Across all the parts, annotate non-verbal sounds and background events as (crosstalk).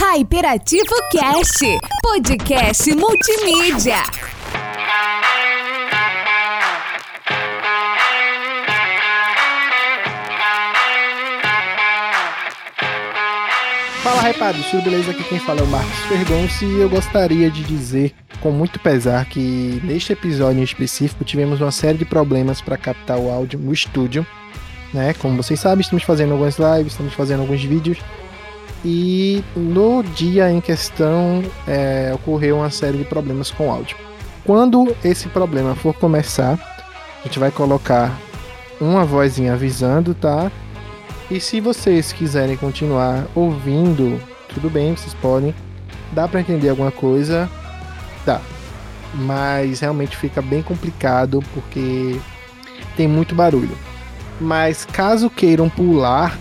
Hyperativo Cast, podcast multimídia. Fala hypados, tudo beleza? Aqui quem fala é o Marcos Fergonci e eu gostaria de dizer com muito pesar que neste episódio em específico tivemos uma série de problemas para captar o áudio no estúdio, né? Como vocês sabem, estamos fazendo algumas lives, estamos fazendo alguns vídeos e no dia em questão é, ocorreu uma série de problemas com o áudio. Quando esse problema for começar, a gente vai colocar uma vozinha avisando, tá? E se vocês quiserem continuar ouvindo, tudo bem, vocês podem. Dá para entender alguma coisa? Dá. Mas realmente fica bem complicado porque tem muito barulho. Mas caso queiram pular,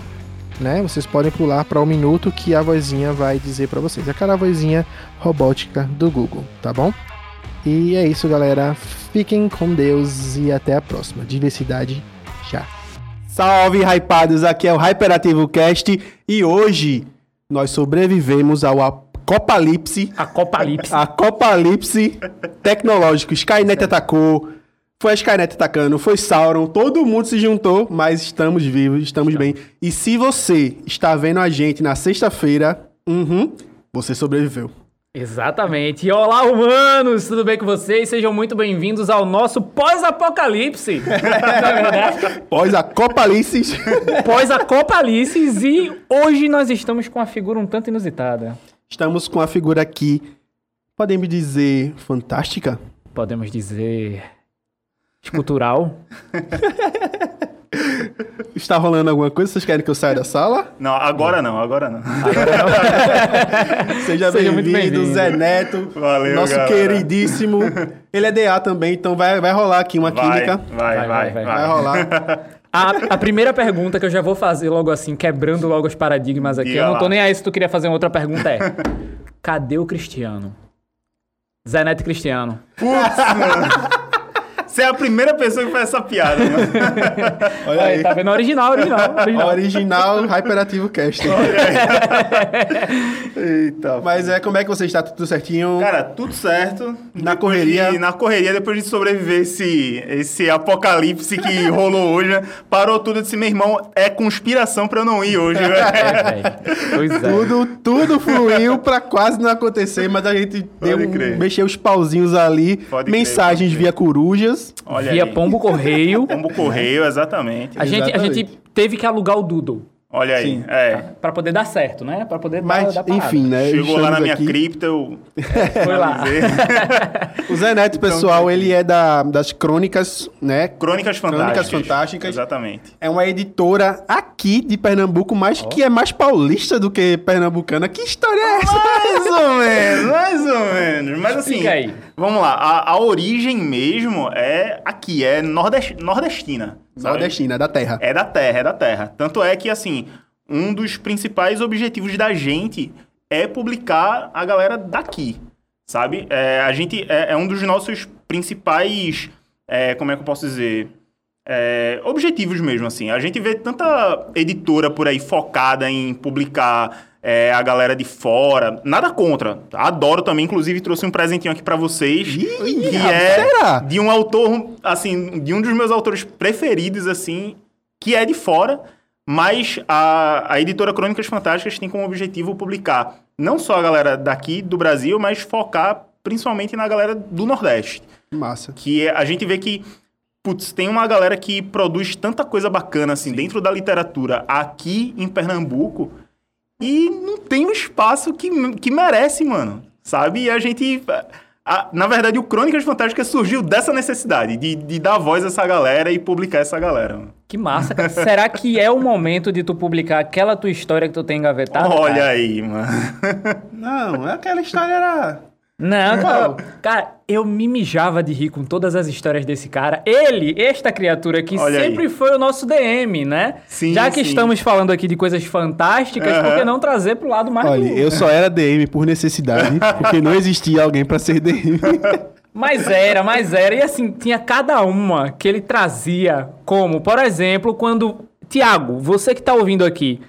né? Vocês podem pular para o um minuto que a vozinha vai dizer para vocês. Aquela vozinha robótica do Google, tá bom? E é isso, galera. Fiquem com Deus e até a próxima. Diversidade já. Salve, hypados! Aqui é o Hyperativo Cast e hoje nós sobrevivemos ao apocalipse. Acopalipse. Acopalipse tecnológico. Skynet atacou. Foi a Skynet atacando, foi Sauron, todo mundo se juntou, mas estamos vivos, estamos bem. E se você está vendo a gente na sexta-feira, uhum, você sobreviveu. Exatamente. E olá, humanos! Tudo bem com vocês? Sejam muito bem-vindos ao nosso pós-apocalipse. (laughs) Pós-acopalipse. Pós-acopalipse. E hoje nós estamos com uma figura um tanto inusitada. Estamos com a figura aqui, podemos dizer, fantástica? Podemos dizer... escultural. (laughs) Está rolando alguma coisa? Vocês querem que eu saia da sala? Não, agora não, agora não. Agora não. (laughs) Seja, Seja muito bem-vindo, bem-vindo. Zé Neto. Valeu, Nosso galera. queridíssimo. Ele é DA também, então vai, vai rolar aqui uma Vai, química. vai, Vai, vai, vai, vai. rolar. A, a primeira pergunta que eu já vou fazer logo assim, quebrando logo os paradigmas aqui. Diga eu não tô lá. nem aí se tu queria fazer uma outra pergunta, é... (laughs) Cadê o Cristiano? Zé Neto e Cristiano. Você é a primeira pessoa que faz essa piada, mano. (laughs) Olha Aí, aí. tá vendo? Original, original, original. Original Hyperativo Cast. (laughs) Eita. Mas é, como é que você está? Tudo certinho? Cara, tudo certo. Na Depois correria. de- na correria, depois de sobreviver esse, esse apocalipse que rolou hoje, né? parou tudo. Eu disse, meu irmão, é conspiração pra eu não ir hoje, velho. É, velho. Pois é. Tudo, tudo fluiu pra quase não acontecer, mas a gente deu, um- mexeu os pauzinhos ali, Pode mensagens pode crer. via corujas. Olha Via aí. pombo correio. (laughs) Pombo correio, exatamente. A gente, a gente teve que alugar o Doodle. Olha aí, Sim. é. Pra poder dar certo, né? Pra poder Mas, dar, dar enfim, né? Chegou lá na minha aqui. cripta, eu... Foi lá. (laughs) O Zé Neto, pessoal, ele é da, das crônicas, né? Crônicas Fantásticas. Crônicas Fantásticas. Exatamente. É uma editora aqui de Pernambuco, mas que é mais paulista do que pernambucana. Que história é essa? Mais ou menos, mais ou menos. Mas assim, Explica aí. Vamos lá. A, a origem mesmo é aqui, é nordest, nordestina. sabe? Nordestina, da terra. É da terra, é da terra. Tanto é que, assim, um dos principais objetivos da gente é publicar a galera daqui, sabe? É, a gente é, é um dos nossos principais, é, como é que eu posso dizer? É, objetivos mesmo, assim. A gente vê tanta editora por aí focada em publicar é, a galera de fora. Nada contra. Adoro também, inclusive trouxe um presentinho aqui pra vocês. que é será? de um autor, assim, de um dos meus autores preferidos, assim, que é de fora, mas a, a editora Crônicas Fantásticas tem como objetivo publicar não só a galera daqui do Brasil, mas focar principalmente na galera do Nordeste. Massa. Que é- a gente vê que, putz, tem uma galera que produz tanta coisa bacana, assim, dentro da literatura aqui em Pernambuco e não tem o espaço que, que merece, mano. Sabe? E a gente. a- na verdade, o Crônicas Fantásticas surgiu dessa necessidade de, de dar voz a essa galera e publicar essa galera. mano. Que massa. Será que é o momento de tu publicar aquela tua história que tu tem engavetada? Olha cara? aí, mano. (laughs) Não, aquela história era. Não, cara, cara, eu me mijava de rir com todas as histórias desse cara. Ele, esta criatura que Olha aí. sempre foi o nosso DM, né? Sim, Já que sim. estamos falando aqui de coisas fantásticas, por que não trazer pro lado mais Olha, eu só era DM por necessidade, (laughs) porque não existia alguém pra ser DM. Mas era, mas era. E assim, tinha cada uma que ele trazia, como, por exemplo, quando. Tiago, você que tá ouvindo aqui,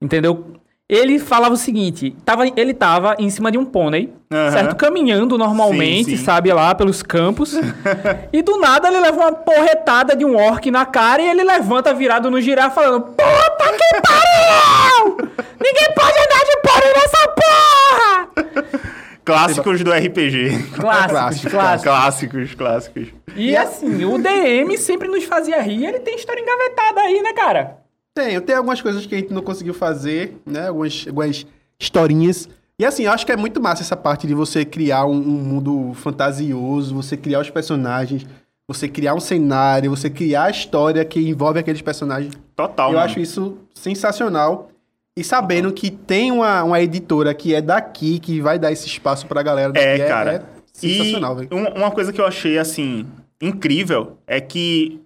entendeu? Ele falava o seguinte: tava, ele tava em cima de um pônei, certo? Caminhando normalmente, Sim, sim. sabe, lá pelos campos. (laughs) e do nada ele leva uma porretada de um orc na cara e ele levanta virado no girar falando: Puta que pariu! Ninguém pode andar de pônei nessa porra! Clássicos do RPG. Clássicos, Clássico, clássicos. clássicos, clássicos. E assim, o DM sempre nos fazia rir, ele tem história engavetada aí, né, cara? Tem, tem algumas coisas que a gente não conseguiu fazer, né? Algumas, algumas historinhas. E assim, eu acho que é muito massa essa parte de você criar um, um mundo fantasioso, você criar os personagens, você criar um cenário, você criar a história que envolve aqueles personagens. Total, eu mano. acho isso sensacional. E sabendo que tem uma, uma editora que é daqui, que vai dar esse espaço pra galera daqui, É, cara. é sensacional, velho. Uma coisa que eu achei, assim, incrível é que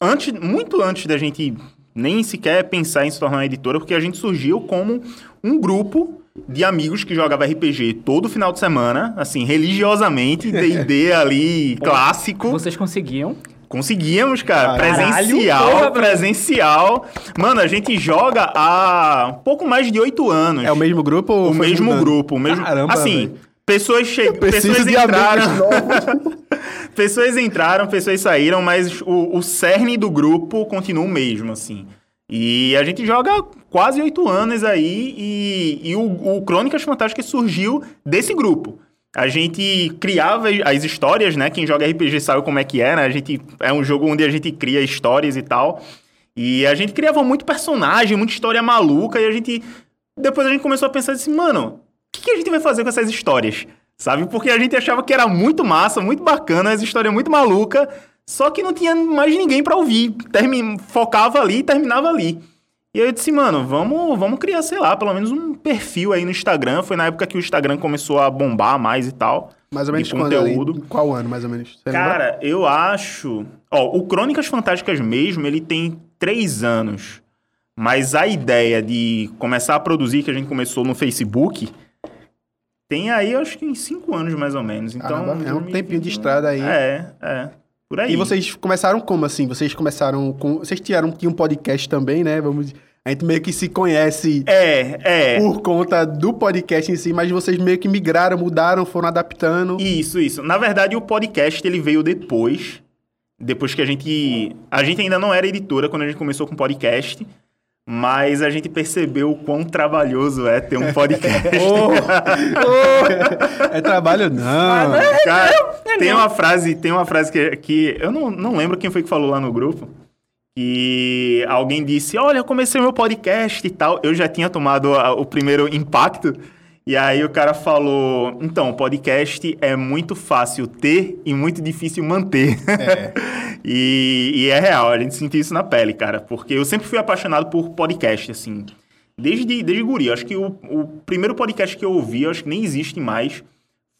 antes, muito antes da gente nem sequer pensar em se tornar uma editora, porque a gente surgiu como um grupo de amigos que jogava RPG todo final de semana, assim, religiosamente, (laughs) D&D ali, clássico. Vocês conseguiam. Conseguíamos, cara. Caralho, presencial, porra, presencial. Mano, a gente joga há pouco mais de oito anos. É o mesmo grupo O mesmo mudando? grupo, o mesmo. Caramba, assim, velho. pessoas chegam, Preciso pessoas de entraram. (laughs) pessoas entraram, pessoas saíram, mas o, o cerne do grupo continua o mesmo, assim. E a gente joga quase oito anos aí e, e o, o Crônicas Fantásticas surgiu desse grupo. A gente criava as histórias, né? Quem joga RPG sabe como é que é, né? A gente, é um jogo onde a gente cria histórias e tal. E a gente criava muito personagem, muita história maluca, e a gente. Depois a gente começou a pensar assim, mano, o que, que a gente vai fazer com essas histórias? Sabe? Porque a gente achava que era muito massa, muito bacana, as histórias muito maluca, só que não tinha mais ninguém pra ouvir. Termi... Focava ali e terminava ali. E aí eu disse, mano, vamos, vamos criar, sei lá, pelo menos um perfil aí no Instagram. Foi na época que o Instagram começou a bombar mais e tal. Mais ou menos de quando conteúdo. Qual ano, mais ou menos? Você lembra? Cara, eu acho. Ó, o Crônicas Fantásticas mesmo, ele tem três anos. Mas a ideia de começar a produzir, que a gente começou no Facebook, tem aí, acho que em cinco anos mais ou menos. Então, Caramba, é um 2021. tempinho de estrada aí. É, é. Por aí. E vocês começaram como assim? Vocês começaram com. Vocês tinham um podcast também, né? Vamos. A gente meio que se conhece É, é. por conta do podcast em si, mas vocês meio que migraram, mudaram, foram adaptando. Isso, isso. Na verdade, o podcast ele veio depois. Depois que a gente. A gente ainda não era editora quando a gente começou com podcast. Mas a gente percebeu o quão trabalhoso é ter um (laughs) podcast. É trabalho, não. Cara, tem uma frase, tem uma frase que, que eu não, não lembro quem foi que falou lá no grupo. Que alguém disse: Olha, eu comecei meu podcast e tal. Eu já tinha tomado a- o primeiro impacto. E aí o cara falou: Então, podcast é muito fácil ter e muito difícil manter. (laughs) e, e é real, a gente sentiu isso na pele, cara. Porque eu sempre fui apaixonado por podcast, assim. Desde, desde guri. Acho que o, o primeiro podcast que eu ouvi, acho que nem existe mais,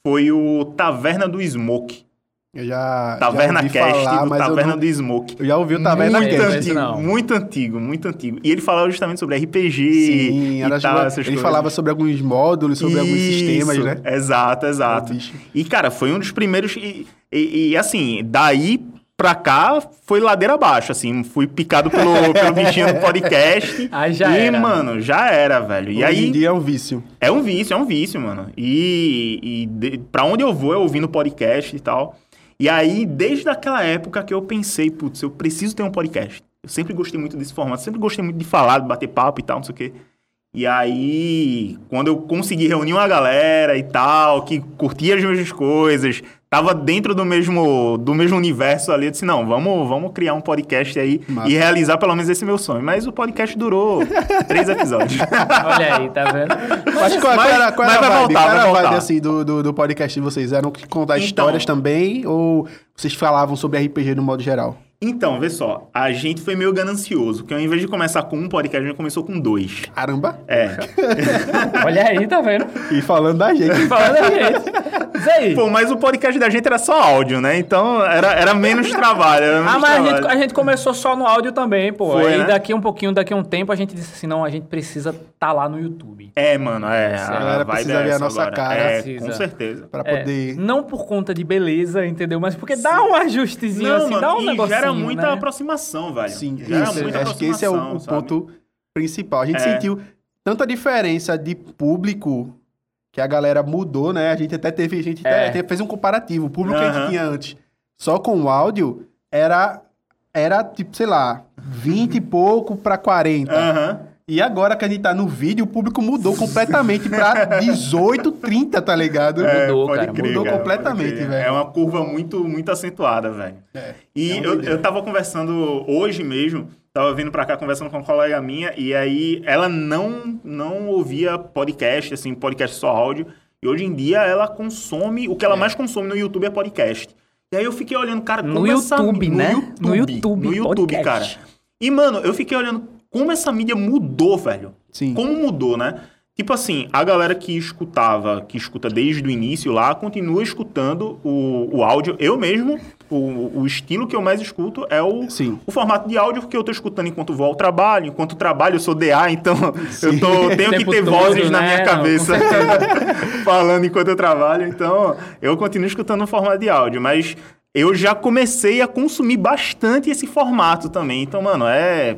foi o Taverna do Smoke. Eu já. Taverna já ouvi Cast falar, do mas eu Taverna não- do Smoke. Eu já ouvi o Taverna Muito Muito Cast. antigo, não. muito antigo, muito antigo. E ele falava justamente sobre RPG Sim, e era tal, sobre- essas ele coisas. falava sobre alguns módulos, sobre alguns Isso, sistemas, né? Exato, exato. E, cara, foi um dos primeiros. E, e- e, assim, daí pra cá foi ladeira abaixo, assim. Fui picado pelo, (laughs) pelo bichinho do podcast. Aí já e, era. mano, já era, velho. E Hoje aí. em dia é um vício. É um vício, é um vício, mano. E, e de, pra onde eu vou é ouvindo podcast e tal. E aí, desde aquela época que eu pensei, putz, eu preciso ter um podcast. Eu sempre gostei muito desse formato, sempre gostei muito de falar, de bater papo e tal, não sei o quê. E aí, quando eu consegui reunir uma galera e tal, que curtia as mesmas coisas, tava dentro do mesmo, do mesmo universo ali, eu disse, não, vamos, vamos criar um podcast aí Massa. e realizar pelo menos esse meu sonho. Mas o podcast durou (laughs) três episódios. Olha aí, tá vendo? Mas qual, qual era, qual mas era a vai vibe? voltar, qual era vai a vibe assim, do, do, do podcast de vocês? Eram que contar Então- histórias também? Ou vocês falavam sobre RPG no modo geral? Então, vê só, a gente foi meio ganancioso, porque ao invés de começar com um podcast, a gente começou com dois. Caramba! É. (laughs) Olha aí, tá vendo? E falando da gente. Falando a gente. Isso aí. Pô, mas o podcast da gente era só áudio, né? Então era, era menos trabalho. Era menos Ah, mas a trabalho. gente, a gente começou só no áudio também, pô. Foi, aí né? daqui um pouquinho, daqui a um tempo, a gente disse assim, não, a gente precisa tá lá no YouTube. É, mano, é. A galera vibe precisa é ver a nossa agora. cara. É, Precisa. com certeza. Pra É, poder. não por conta de beleza, entendeu? Mas porque dá um ajustezinho assim, dá um e negocinho, gera muita né? aproximação, velho. Sim, gera isso. muita Acho que esse é o, sabe? ponto principal. A gente É. sentiu tanta diferença de público que a galera mudou, né? A gente até teve, a gente É. até fez um comparativo. O público que a gente tinha antes, só com o áudio, era, era tipo, sei lá, 20 e pouco pra 40. Aham. E agora que a gente tá no vídeo, o público mudou (laughs) completamente pra 18, 30, tá ligado? Mudou, pode cara, mudou cara, completamente, crer. velho. É uma curva muito, muito acentuada, velho. É, E é eu, eu tava conversando hoje mesmo, tava vindo pra cá conversando com uma colega minha, e aí ela não, não ouvia podcast, assim, podcast só áudio. E hoje em dia ela consome, o que ela mais consome no YouTube é podcast. E aí eu fiquei olhando, cara, No como essa... YouTube, né? No No YouTube, YouTube, no YouTube, cara. E, mano, eu fiquei olhando como essa mídia mudou, velho. Sim. Como mudou, né? Tipo assim, a galera que escutava, que escuta desde o início lá, continua escutando o, o áudio. Eu mesmo, o, o estilo que eu mais escuto é o, Sim. o formato de áudio que eu tô escutando enquanto vou ao trabalho. Enquanto trabalho, eu sou DA, então eu tô, (laughs) tenho que ter todo, vozes na né? minha Não, cabeça com (laughs) falando enquanto eu trabalho. Então, eu continuo escutando o formato de áudio, mas eu já comecei a consumir bastante esse formato também. Então, mano, é.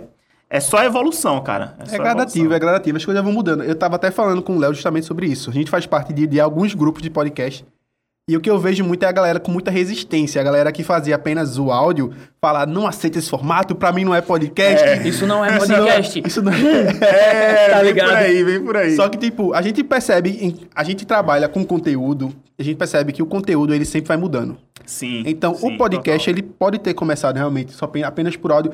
É só evolução, cara. É só gradativo, evolução. é gradativo. As coisas vão mudando. Eu tava até falando com o Léo justamente sobre isso. A gente faz parte de, de alguns grupos de podcast. E o que eu vejo muito é a galera com muita resistência. A galera que fazia apenas o áudio, falar, não aceita esse formato, pra mim não é podcast. Isso não é Isso podcast. Não, (laughs) isso não É, (laughs) Tá vem ligado? por aí, vem por aí. Só que, tipo, a gente percebe, a gente trabalha com conteúdo, a gente percebe que o conteúdo, ele sempre vai mudando. Sim. Então, sim, o podcast, total. ele pode ter começado realmente só apen- apenas por áudio.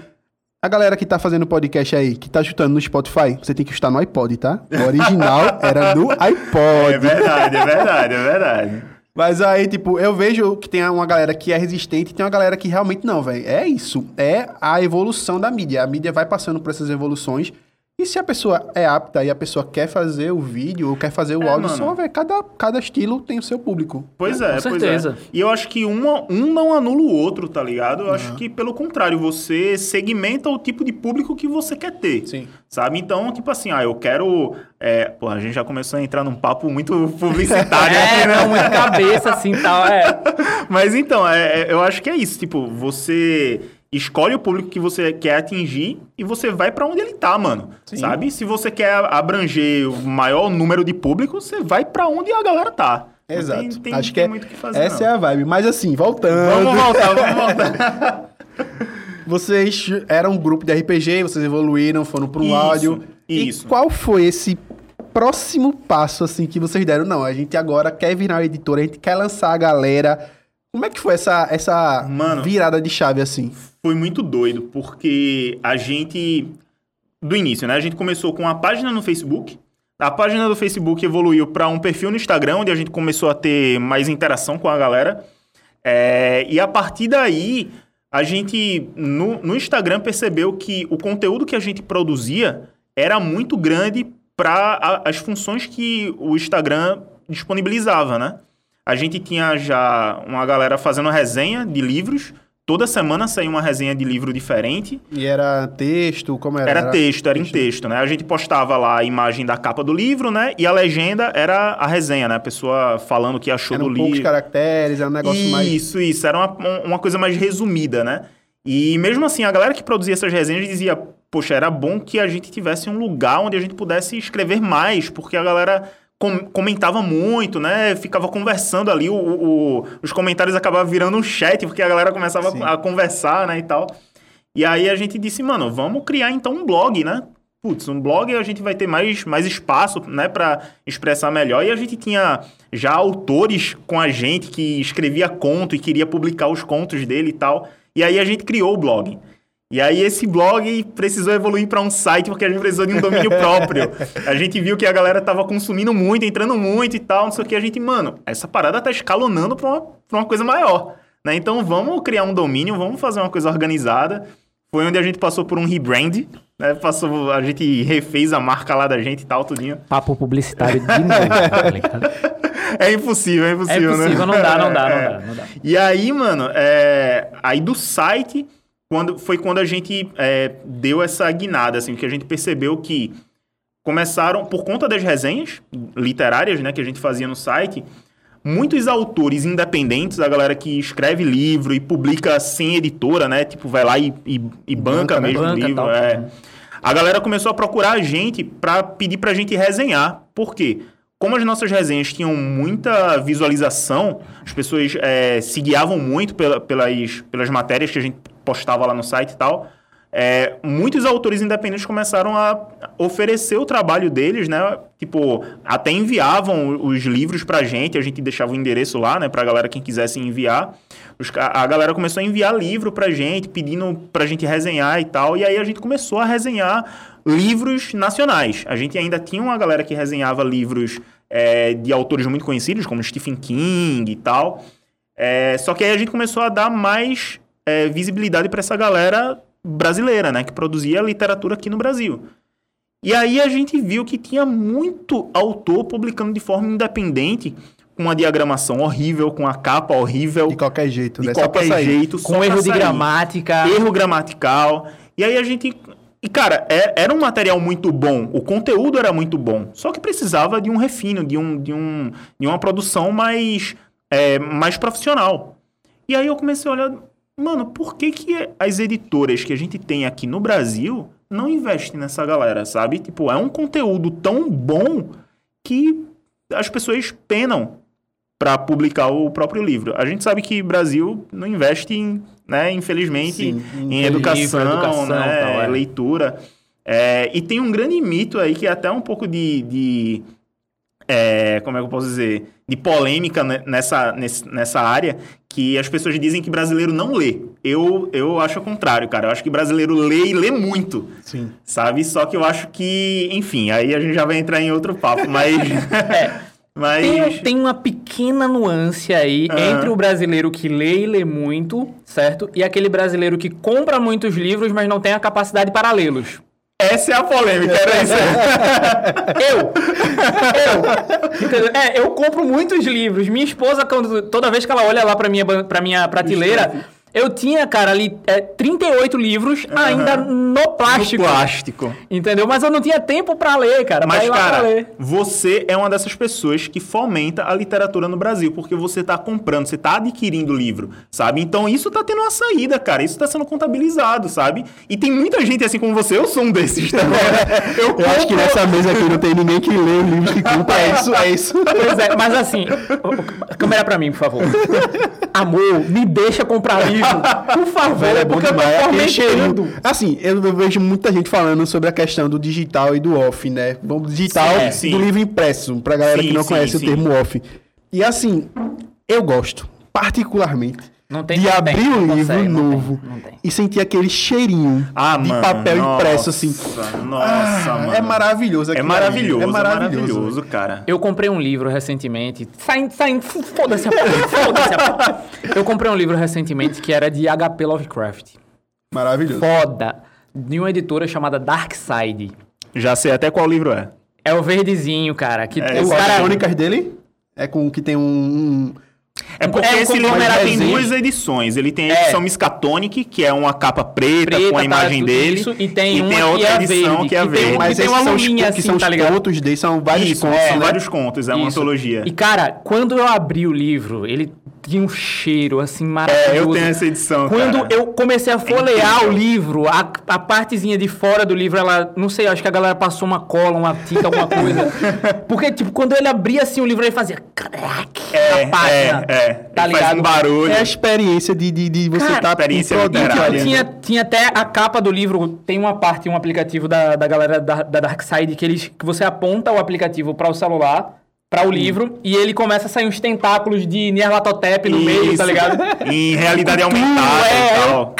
A galera que tá fazendo podcast aí, que tá escutando no Spotify, você tem que escutar no iPod, tá? O original (laughs) era no É iPod. verdade, é verdade, é verdade. Mas aí, tipo, eu vejo que tem uma galera que é resistente e tem uma galera que realmente não, velho. É isso. É a evolução da mídia. A mídia vai passando por essas evoluções. E se a pessoa é apta e a pessoa quer fazer o vídeo ou quer fazer o É, áudio mano. só, velho, cada, cada estilo tem o seu público. Pois é, Com pois certeza. é. E eu acho que uma, um não anula o outro, tá ligado? Eu acho que, pelo contrário, você segmenta o tipo de público que você quer ter. Sim. Sabe? Então, tipo assim, ah, eu quero. É, pô, a gente já começou a entrar num papo muito (laughs) publicitário aqui, (laughs) É, né? não, muita cabeça assim tal. É. (laughs) Mas então, é, é, eu acho que é isso. Tipo, você escolhe o público que você quer atingir e você vai pra onde ele tá, mano. Sabe? Se você quer abranger o maior número de público, você vai pra onde a galera tá. Exato. Tem, tem, Acho que tem é, muito o que fazer. essa não. é a vibe. Mas assim, voltando. Vamos voltar, vamos (laughs) voltar. Vocês eram um grupo de RPG, vocês evoluíram, foram para um Isso, áudio. isso. E qual foi esse próximo passo, assim, que vocês deram? Não, a gente agora quer virar uma editora, a gente quer lançar a galera. Como é que foi essa, essa Mano. virada de chave, assim? Foi muito doido, porque a gente. Do início, né? A gente começou com uma página no Facebook. A página do Facebook evoluiu para um perfil no Instagram, onde a gente começou a ter mais interação com a galera. É, e a partir daí, a gente, no, no Instagram, percebeu que o conteúdo que a gente produzia era muito grande para as funções que o Instagram disponibilizava, né? A gente tinha já uma galera fazendo resenha de livros. Toda semana saía uma resenha de livro diferente. E era texto, como era? Era texto, era em texto, né? A gente postava lá a imagem da capa do livro, né? E a legenda era a resenha, né? A pessoa falando o que achou Eram do poucos livro. caracteres, era um negócio isso, mais... Isso, isso. Era uma, uma coisa mais resumida, né? E mesmo assim, a galera que produzia essas resenhas dizia, poxa, era bom que a gente tivesse um lugar onde a gente pudesse escrever mais, porque a galera com- comentava muito, né? Ficava conversando ali, o, o- os comentários acabavam virando um chat, porque a galera começava Sim. a conversar, né, e tal. E aí a gente disse, mano, vamos criar então um blog, né? Putz, um blog a gente vai ter mais, mais espaço, né, para expressar melhor. E a gente tinha já autores com a gente que escrevia conto e queria publicar os contos dele e tal. E aí a gente criou o blog. E aí esse blog precisou evoluir para um site porque a gente precisou de um domínio (laughs) próprio. A gente viu que a galera tava consumindo muito, entrando muito e tal, não sei o que. A gente, mano, essa parada tá escalonando para uma, pra uma coisa maior. Né? Então vamos criar um domínio, vamos fazer uma coisa organizada. Foi onde a gente passou por um rebrand, né? Passou, a gente refez a marca lá da gente e tal, tudinho. Papo publicitário de novo, (laughs) tá ligado? É impossível, é É impossível, né? impossível, não dá, não dá, não É. dá, não dá. E aí, mano, é, aí do site quando, foi quando a gente é, deu essa guinada, assim, que a gente percebeu que começaram, por conta das resenhas literárias, né, que a gente fazia no site, muitos autores independentes, a galera que escreve livro e publica sem editora, né, tipo, vai lá e, e, e banca, Banca, né? mesmo o Banca, livro, tal. é. a galera começou a procurar a gente pra pedir pra gente resenhar. Por quê? Como as nossas resenhas tinham muita visualização, as pessoas é, se guiavam muito pela- pelas, pelas matérias que a gente postava lá no site e tal. é, muitos autores independentes começaram a oferecer o trabalho deles, né? Tipo, até enviavam os livros pra gente, a gente deixava o endereço lá, né? Pra galera quem quisesse enviar. Os a galera começou a enviar livro pra gente, pedindo pra gente resenhar e tal. E aí a gente começou a resenhar livros nacionais. A gente ainda tinha uma galera que resenhava livros é, de autores muito conhecidos, como Stephen King e tal. É, só que aí a gente começou a dar mais é, visibilidade para essa galera brasileira, né? Que produzia literatura aqui no Brasil. E aí a gente viu que tinha muito autor publicando de forma independente, com uma diagramação horrível, com a capa horrível, De qualquer jeito, de né? Qualquer sair. jeito, Com erro de gramática. Erro gramatical. E aí a gente. E, cara, é- era um material muito bom. O conteúdo era muito bom. Só que precisava de um refino, de, um, de, um, de uma produção mais, é, mais profissional. E aí eu comecei a olhar. Mano, por que, que as editoras que a gente tem aqui no Brasil não investem nessa galera, sabe? Tipo, é um conteúdo tão bom que as pessoas penam para publicar o próprio livro. A gente sabe que o Brasil não investe em, né, infelizmente, Sim, em educação, livro, educação, né, tal, é. leitura. É, e tem um grande mito aí que é até um pouco de, de é, como é que eu posso dizer, de polêmica ne- nessa, nessa área, que as pessoas dizem que brasileiro não lê. Eu, eu acho o contrário, cara. Eu acho que brasileiro lê e lê muito, Sim. sabe? Só que eu acho que, enfim, aí a gente já vai entrar em outro papo, (laughs) mas... mas... Tem, tem uma pequena nuance aí Aham. entre o brasileiro que lê e lê muito, certo? E aquele brasileiro que compra muitos livros, mas não tem a capacidade para lê-los. Essa é a polêmica, era isso. (laughs) Eu! Eu! Entendeu? É, eu compro muitos livros. Minha esposa, quando, toda vez que ela olha lá pra minha, pra minha prateleira, eu tinha, cara, ali é, 38 livros ainda no plástico. Plástico. Entendeu? Mas eu não tinha tempo pra ler, cara. Mas, cara, ler. você é uma dessas pessoas que fomenta a literatura no Brasil, porque você tá comprando, você tá adquirindo livro, sabe? Então isso tá tendo uma saída, cara. Isso tá sendo contabilizado, sabe? E tem muita gente assim como você, eu sou um desses também. (laughs) Eu, Eu acho que nessa mesa aqui não tem ninguém que lê os livros que compra. É isso, é isso. Pois é, mas assim, o- o- câmera pra mim, por favor. (laughs) Amor, me deixa comprar livro. Por favor, Velho, é bom porque eu tô demais. Cheirinho. fomentando. Assim, eu vejo muita gente falando sobre a questão do digital e do off, né? Vamos digital Sim, do sim. livro impresso, pra galera Sim, que não conhece o termo off. E assim, eu gosto, particularmente, Não tem, de não abrir tem, um livro consegue, não tem, novo não tem. e sentir aquele cheirinho Ah, de mano, papel nossa, impresso, assim. Nossa, Ah, mano. É maravilhoso É aquilo ali. maravilhoso, É é maravilhoso. maravilhoso, cara. Eu comprei um livro recentemente. Saindo, saindo, foda-se a porra, foda-se a porra. Eu comprei um livro recentemente que era de HP Lovecraft. Maravilhoso. Foda. De uma editora chamada Dark Side. Já sei até qual livro é. É o verdezinho, cara. Que É, o As cara. crônicas dele é com que tem um... um- É porque É esse livro tem duas edições. Ele tem a É. edição Miskatonic, que é uma capa preta, Preta, com a tá, imagem tudo dele. isso, e tem uma a que outra é edição verde, que é a tem verde. um- Mas tem esses uma são os, lulinha que assim, são os tá ligado? contos dele, são vários Isso, contos, são né? vários contos, é uma Isso. antologia. E, cara, quando eu abri o livro, ele tinha um cheiro, assim, É, maravilhoso. eu tenho essa edição, Quando cara. eu comecei a folhear incrível. o livro, a, a partezinha de fora do livro, ela, não sei, acho que a galera passou uma cola, uma tinta, alguma coisa. (laughs) Porque, tipo, quando ele abria assim o livro, ele fazia crack É, na página. é, é. Tá Ele ligado? faz um barulho. É a experiência de, de, de você estar experiência em produto literária. Tinha, tinha até a capa do livro, tem uma parte, um aplicativo da, da galera da, da Dark Side que, eles, que você aponta o aplicativo para o celular, para o livro, e ele começa a sair uns tentáculos de Nyarlathotep no meio, Isso. tá ligado? (laughs) Em realidade aumentada é, e tal.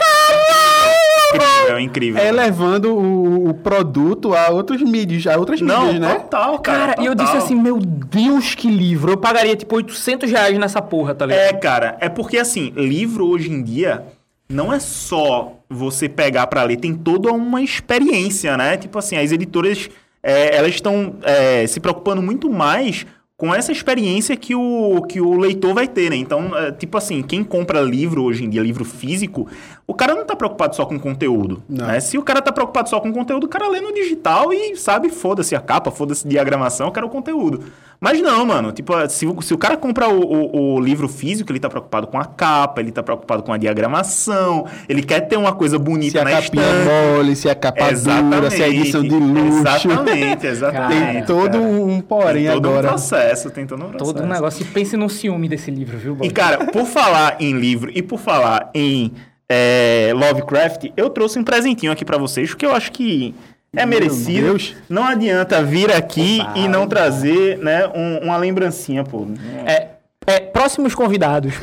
Incrível, incrível. É levando o, o produto a outros mídias, a outras Não, mídias, né? total, cara. Cara, e eu total. disse assim, meu Deus, que livro. Eu pagaria, tipo, 800 reais nessa porra, tá ligado? É, cara, é porque assim, livro hoje em dia não é só você pegar pra ler, tem toda uma experiência, né? Tipo assim, as editoras, é, elas estão é, se preocupando muito mais com essa experiência que o, que o leitor vai ter, né? Então, é, tipo assim, quem compra livro hoje em dia, livro físico, o cara não tá preocupado só com conteúdo. Não. Né? Se o cara tá preocupado só com conteúdo, o cara lê no digital e sabe, foda-se a capa, foda-se diagramação, eu quero o conteúdo. Mas não, mano, tipo, se, o- se o cara compra o, o- o livro físico, ele tá preocupado com a capa, ele tá preocupado com a diagramação, ele quer ter uma coisa bonita Se a na capinha estante. é mole, se a capa dura, se a edição de luxo. Exatamente, (laughs) exatamente. Tem todo cara. um porém Tem todo agora. um processo, tem todo um processo. Todo um negócio. E pense no ciúme desse livro, viu, Bob? E, cara, por falar em livro e por falar em é, Lovecraft, eu trouxe um presentinho aqui pra vocês, que eu acho que é merecido. Deus. Não adianta vir aqui e não trazer, né, um- uma lembrancinha, pô. É, é, próximos convidados. (laughs)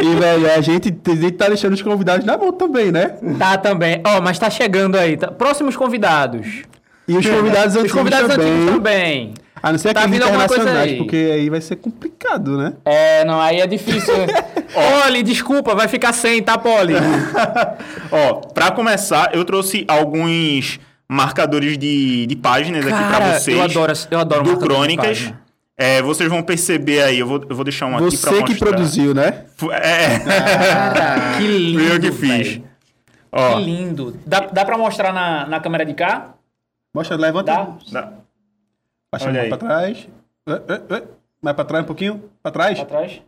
E, velho, a gente, a gente tá deixando os convidados na mão também, né? tá também. Ó, mas tá chegando aí. tá- Próximos convidados. E os convidados Os antigos convidados também. antigos também. A não ser Tá aqueles coisa internacionais, aí. porque aí vai ser complicado, né? É, não, aí é difícil. (laughs) Poli, desculpa, vai ficar sem, tá, Poli? (laughs) Ó, pra começar, eu trouxe alguns marcadores de, de páginas aqui pra Cara, vocês. eu adoro, eu adoro do Crônicas. É, vocês vão perceber aí, eu vou, eu vou deixar um aqui pra Você mostrar. que produziu, né? É. Cara, que lindo. (laughs) Fui eu que fiz. Ó, Que lindo. Dá, dá pra mostrar na, na câmera de cá? Mostra, levanta. Dá? dá- Baixa Olha pra trás. Mais pra trás um pouquinho. Pra trás. Pra trás?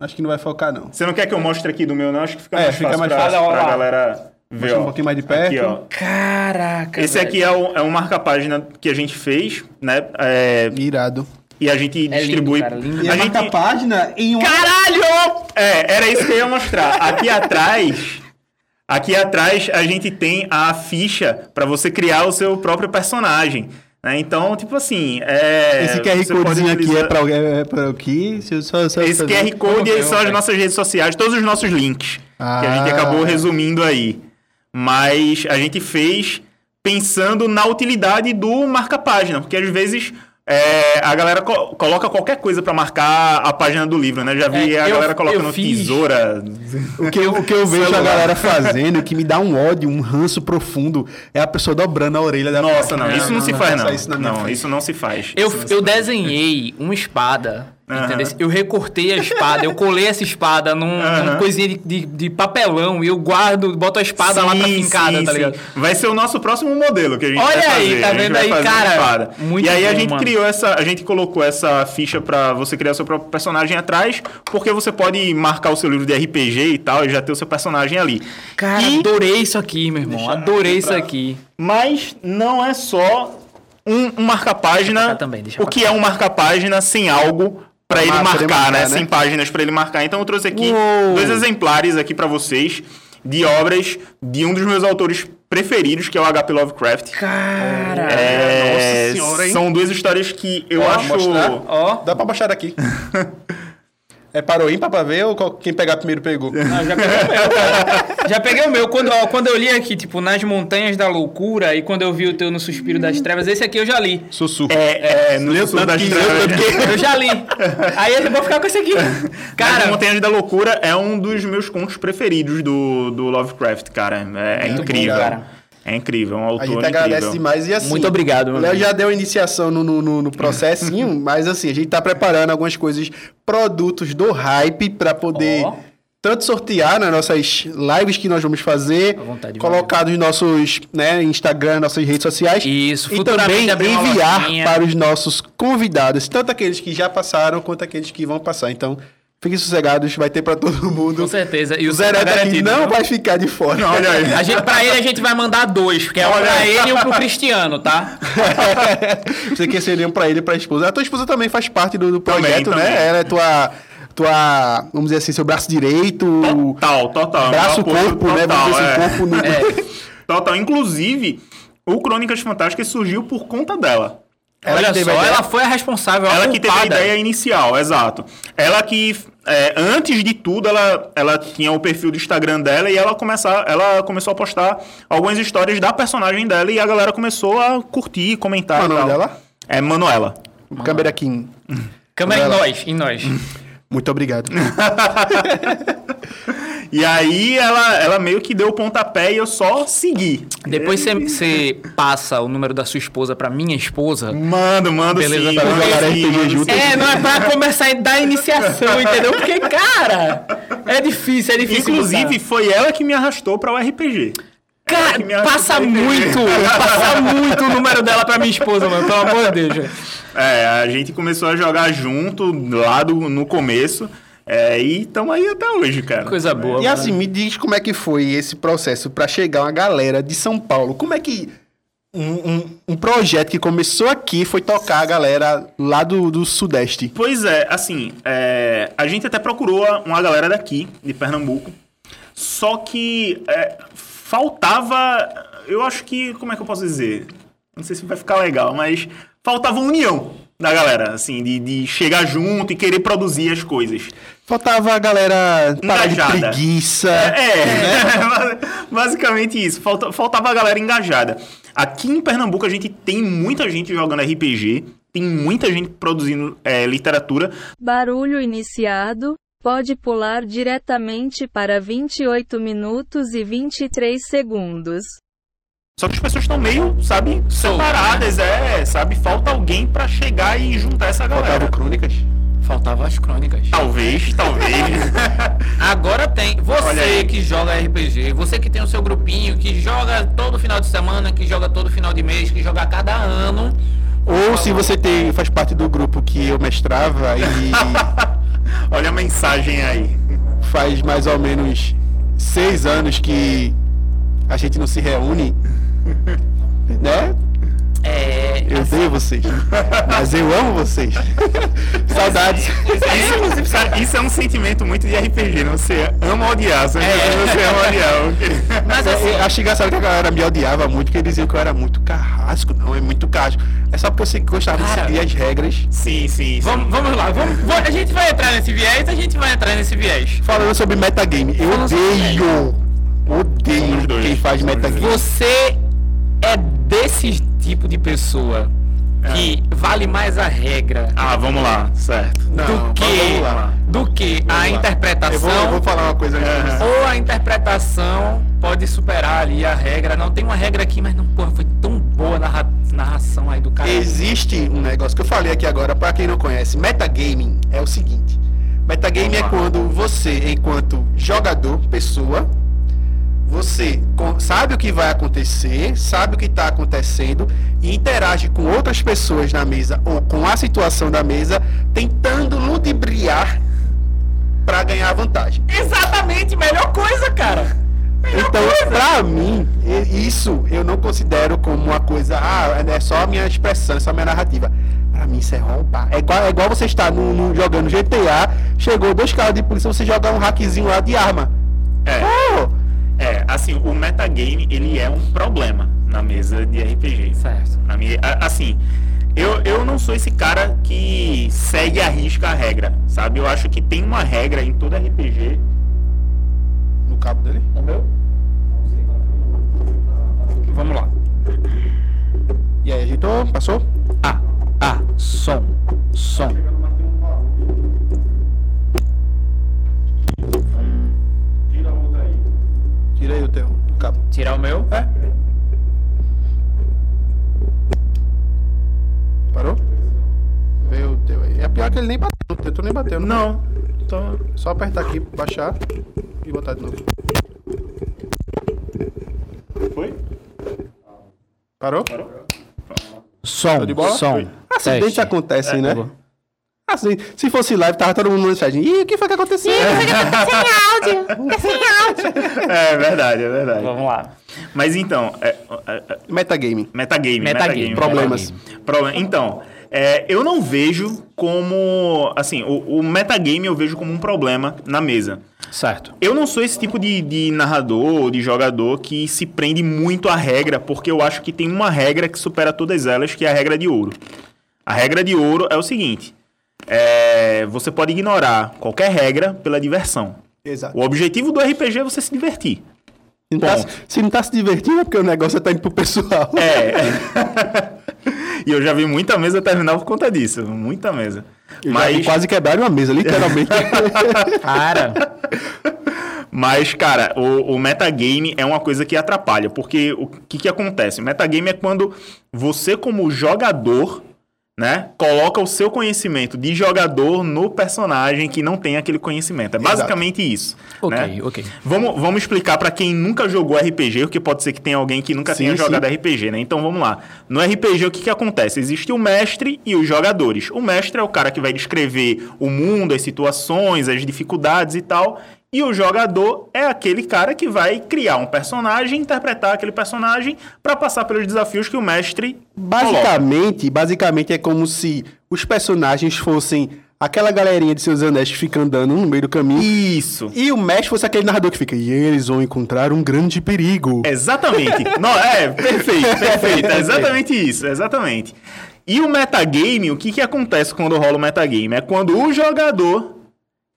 Acho que não vai focar, não. Você não quer que eu mostre aqui do meu, não? Acho que fica É, mais fica fácil mais pra, fácil. pra galera ver. Mostra um pouquinho mais de perto. Aqui, ó. Caraca. Esse velho. aqui é, o, é um marca-página que a gente fez, né? É, Irado. e a gente É distribui. lindo, cara, lindo. E a a gente... marca página em um. Caralho! É, era isso que eu ia mostrar. Aqui atrás, aqui atrás a gente tem a ficha para você criar o seu próprio personagem. Né? Então, tipo assim, é, Esse QR Codezinho aqui é pra, é pra o quê? Se eu Só, só, Esse QR Code que são é, as nossas redes sociais, todos os nossos links. Que a gente Ah. acabou resumindo aí. Mas a gente fez pensando na utilidade do marca-página, porque às vezes é, a galera co- coloca qualquer coisa para marcar a página do livro, né? Já vi É, a eu- galera colocando tesoura. O que, eu- o que eu vejo a galera fazendo, que me dá um ódio, um ranço profundo, é a pessoa dobrando a orelha da Nossa, não, isso não, se faz, não. Isso não, frente. isso não se faz. Eu, faz. desenhei uma espada, Entendeu? Eu recortei a espada, eu colei essa espada num, Aham. numa coisinha de, de, de papelão e eu guardo, boto a espada lá pra Sim, fincada, sim, tá sim. ligado? Vai ser o nosso próximo modelo que a gente Olha vai aí, fazer. tá A gente vendo aí, cara? Muito e aí a bom, gente mano. criou essa, a gente colocou essa ficha pra você criar seu próprio personagem atrás, porque você pode marcar o seu livro de RPG e tal e já ter o seu personagem ali. Cara, E- adorei isso aqui, meu irmão. Adorei isso aqui. Mas não é só um, um marca-página. Deixa pra deixa o pra que é um marca-página sem algo pra ele marcar, marcar, né? né? Sem páginas pra ele marcar. Então eu trouxe aqui Uou. dois exemplares aqui pra vocês de obras de um dos meus autores preferidos, que é o HP Lovecraft. Cara. É, Nossa senhora, hein? São duas histórias que eu Ó, acho. Ó. Dá pra baixar daqui. (laughs) é parou ímpar pra ver ou qual- quem pegar primeiro pegou? Não, já peguei o meu, cara. (laughs) Já peguei o meu. Quando, ó, quando eu li aqui, tipo, Nas Montanhas da Loucura, e quando eu vi o teu No Suspiro das Trevas, esse aqui eu já li. Sussurro. É, é, no Leu Sul tanto das Trevas. Eu já li. Aí eu vou ficar com esse aqui. (laughs) Cara, Cara, Montanhas da Loucura é um dos meus contos preferidos do, do Lovecraft, cara. É, é incrível. bom, cara. É incrível, é um A autor gente agradece incrível. demais e assim. Muito obrigado, O meu Léo já deu iniciação no, no, no- processinho, (laughs) mas assim, a gente tá preparando algumas coisas, produtos do hype pra poder Ó. tanto sortear nas nossas lives que nós vamos fazer, vontade, colocar nos nossos, né, Instagram, nossas redes sociais. Isso, e também enviar para os nossos convidados, tanto aqueles que já passaram quanto aqueles que vão passar. Então, fiquem sossegados, vai ter pra todo (laughs) mundo. com certeza. E o O Zé tá aqui não vai ficar de fora. Olha aí. (laughs) A gente, pra ele a gente vai mandar dois, porque é um pra ele e um pro (laughs) Cristiano, tá? Você quer ser um pra ele e pra esposa. A tua esposa também faz parte do, do projeto, também. né? Ela é tua, tua, vamos dizer assim, seu braço direito, Total, total. braço, corpo, né? total, Vamos dizer é. assim, corpo no... É. Total. Inclusive, o Crônicas Fantásticas surgiu por conta dela. Ela Olha só, ela foi a responsável, a Ela que teve a ideia inicial, exato. Ela que, é, antes de tudo, ela, ela tinha o perfil do Instagram dela e ela, começar, ela começou a postar algumas histórias da personagem dela e a galera começou a curtir, comentar Qual é o e nome tal. dela? É Manuela. Câmera aqui. Câmera em nós, em nós. (laughs) Muito obrigado. (laughs) E aí ela, ela meio que deu o pontapé e eu só segui. Depois você- passa o número da sua esposa pra minha esposa. Mando, mando Beleza, sim. pra mando jogar sim, RPG mando junto. sim. É, não é pra começar a dar iniciação, entendeu? Porque, cara, é difícil, é difícil. Inclusive, foi ela que me arrastou para o RPG. Ela que me Cara, arrastou passa muito, passa muito o número dela pra minha esposa, mano. Pelo amor de Deus. É, a gente começou a jogar junto lá do, no começo. É, e estamos aí até hoje, cara. Coisa boa. E mano. assim, me diz como é que foi esse processo pra chegar uma galera de São Paulo. Como é que um, um- um projeto que começou aqui foi tocar a galera lá do, do Sudeste? Pois é, assim, é, a gente até procurou uma galera daqui, de Pernambuco, só que é, faltava, eu acho que, como é que eu posso dizer? Não sei se vai ficar legal, mas faltava união da galera, assim, de, de chegar junto e querer produzir as coisas. Faltava a galera parar de Engajada. preguiça. É, (laughs) basicamente isso. Falta- faltava a galera engajada. Aqui em Pernambuco a gente tem muita gente jogando RPG, tem muita gente produzindo é, literatura, Barulho iniciado. Pode pular diretamente para 28 minutos e 23 segundos. Só que as pessoas estão meio, sabe, separadas, é, sabe? Falta alguém pra chegar e juntar essa galera. Faltava crônicas. Faltava as crônicas. Talvez, talvez. (laughs) Agora tem. Você que joga RPG, você que tem o seu grupinho, que joga todo final de semana, que joga todo final de mês, que joga a cada ano. Ou se você tem, faz parte do grupo que eu mestrava e (laughs) Olha a mensagem aí. faz mais ou menos seis anos que a gente não se reúne, (laughs) né? É. Eu odeio vocês, (laughs) mas eu amo vocês. Saudades. Isso, isso é um sentimento muito de RPG, né? Você ama odiar, só que você ama odiar. Mas assim, Eu acho engraçado que a galera me odiava muito, porque eles diziam que eu era muito carrasco. Não, é muito carrasco. É só porque eu sei que gostava de Cara. seguir as regras. Sim, sim, sim. vamos, vamos lá. Vamos, va- a gente vai entrar nesse viés, a gente vai entrar nesse viés. Falando sobre metagame, eu Falando odeio, odeio quem faz metagame. Você é desse tipo de pessoa que vale mais a regra Ah, vamos lá, certo. Não, do que, do que a lá. interpretação. Eu vou, eu vou falar uma coisa aqui. Ou a interpretação pode superar ali a regra. Não tem uma regra aqui, mas não, porra, foi tão boa a narra- narração aí do cara. Existe um negócio que eu falei aqui agora, pra quem não conhece. Metagaming é o seguinte: metagame é quando você, enquanto jogador, pessoa, você sabe o que vai acontecer, sabe o que está acontecendo e interage com outras pessoas na mesa ou com a situação da mesa, tentando ludibriar para ganhar vantagem. Exatamente, melhor coisa, cara. Então, pra mim, isso eu não considero como uma coisa, ah, é só a minha expressão, é só a minha narrativa. Pra mim, isso é roubar. É igual, é igual você estar no, no- jogando GTA, chegou dois caras de polícia, você joga um hackzinho lá de arma. É. Pô, É, assim, o metagame, ele é um problema na mesa de RPG. Certo. Na minha, a- assim, eu, eu não sou esse cara que segue a risca a regra, sabe? Eu acho que tem uma regra em todo RPG. no cabo dele. O meu? Vamos lá. E aí, ajeitou? Passou? Ah, ah, som, som. Tira aí o teu cabo. Tirar o meu? É? Parou? Veio o teu aí. É pior que ele nem bateu. O teu tu nem bateu, Não. Tô... Só apertar aqui, baixar e botar de novo. Foi? Parou? Som, de bola? som. Acidentes acontecem, É, né? tá. Assim, se fosse live, tava todo mundo no chat. Ih, o que foi que aconteceu? É verdade, é verdade. Vamos lá. Mas então, é, é, é, Metagaming. metagame, Metagame, Problemas. Problema. Então, é, eu não vejo como. Assim, o, o metagame eu vejo como um problema na mesa. Certo. Eu não sou esse tipo de, de narrador ou de jogador que se prende muito à regra, porque eu acho que tem uma regra que supera todas elas, que é a regra de ouro. A regra de ouro é o seguinte: é, você pode ignorar qualquer regra pela diversão. Exato. O objetivo do RPG é você se divertir. Se não, tá, se não tá se divertindo, é porque o negócio tá indo pro pessoal. É. (laughs) e eu já vi muita mesa terminar por conta disso. Muita mesa. Eu já vi Mas, quase quebraram uma mesa, literalmente. (laughs) Cara, Mas, cara, o, o metagame é uma coisa que atrapalha, porque o que, que acontece? Metagame é quando você, como jogador, né, coloca o seu conhecimento de jogador no personagem que não tem aquele conhecimento. É basicamente isso. Ok, né? ok. Vamos, vamos explicar pra quem nunca jogou RPG, porque pode ser que tenha alguém que nunca Sim, tenha sim. jogado RPG, né? Então vamos lá. No RPG, o que, que acontece? Existe o mestre e os jogadores. O mestre é o cara que vai descrever o mundo, as situações, as dificuldades e tal. E o jogador é aquele cara que vai criar um personagem, interpretar aquele personagem pra passar pelos desafios que o mestre coloca. Basicamente, basicamente é como se os personagens fossem aquela galerinha de seus anéis que fica andando no meio do caminho. Isso. E o mestre fosse aquele narrador que fica, e eles vão encontrar um grande perigo. Exatamente. (laughs) Não, é, perfeito, (laughs) perfeito. É exatamente isso, exatamente. E o metagame, o que, que acontece quando rola o metagame? É quando o jogador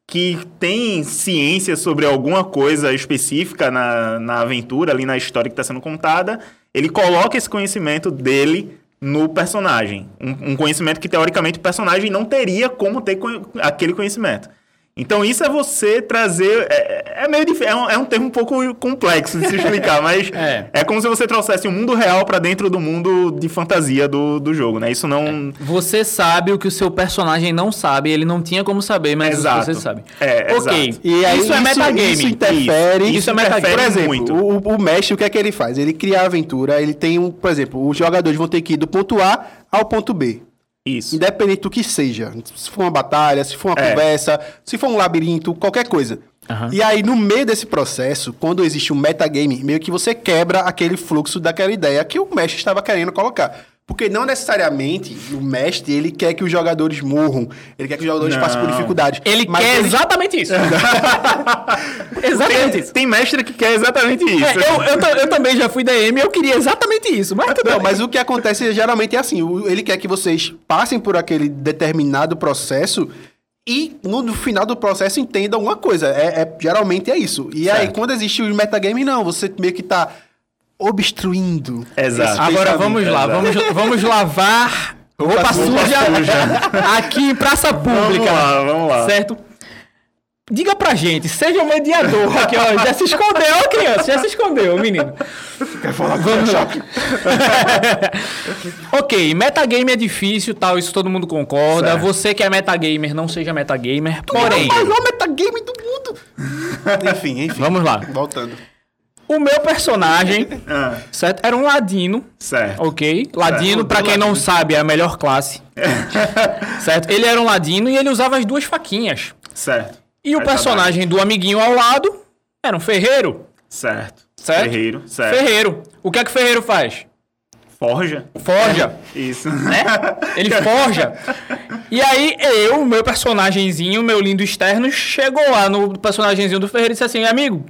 que tem ciência sobre alguma coisa específica na, na aventura, ali na história que está sendo contada, ele coloca esse conhecimento dele no personagem. Um, um conhecimento que, teoricamente, o personagem não teria como ter aquele conhecimento. Então, isso é você trazer. É, é meio difícil. É um, é um termo um pouco complexo de se explicar, (laughs) mas É. é. como se você trouxesse o mundo real pra dentro do mundo de fantasia do, do jogo, né? Isso não. Você sabe o que o seu personagem não sabe, ele não tinha como saber, mas Exato. você sabe. É, ok. exato. E aí, isso é metagame. Isso interfere. Isso, isso é metagame. Por exemplo, muito. O, o mestre, o que é que ele faz? Ele cria a aventura, ele tem um... Por exemplo, os jogadores vão ter que ir do ponto A ao ponto B. Isso. Independente do que seja. Se for uma batalha, se for uma É. conversa, se for um labirinto, qualquer coisa. Aham. E aí, no meio desse processo, quando existe um metagame, meio que você quebra aquele fluxo daquela ideia que o mestre estava querendo colocar. Porque não necessariamente o mestre, ele quer que os jogadores morram. Ele quer que os jogadores Não. passem por dificuldades. Ele Mas quer ele- exatamente isso. (laughs) exatamente Tem, isso. tem mestre que quer exatamente isso. É, eu, eu, eu também já fui DM e eu queria exatamente isso, mas tudo Não, bem. mas o que acontece geralmente é assim: ele quer que vocês passem por aquele determinado processo e no, no final do processo entendam alguma coisa. É, é- geralmente é isso. E aí, Certo. quando existe o metagame, não, você meio que tá obstruindo. Exato. Agora vamos lá, vamos, vamos lavar roupa, suja, aqui em praça pública. Vamos lá, vamos lá. Certo? Diga pra gente, seja o mediador aqui, ó. Já se escondeu, ó, criança, já se escondeu, menino. Quer falar Vamos lá. (laughs) ok, metagame é difícil, tal, isso todo mundo concorda. Certo. Você que é metagamer, não seja metagamer. Porém, É o maior metagame do mundo. (laughs) enfim, enfim. vamos lá. Voltando. O meu personagem, (laughs) Ah, certo? Era um ladino, certo. ok? Ladino, pra quem não sabe, é a melhor classe. (laughs) certo? Ele era um ladino e ele usava as duas faquinhas. Certo. E o Aí tá personagem do amiguinho ao lado era um ferreiro, Certo. certo? Ferreiro, certo. Ferreiro. O que é que o ferreiro faz? Forja. Forja, Isso. né? Ele (laughs) forja. E aí eu, meu personagemzinho, meu lindo externo, chegou lá no personagemzinho do ferreiro e disse assim, amigo,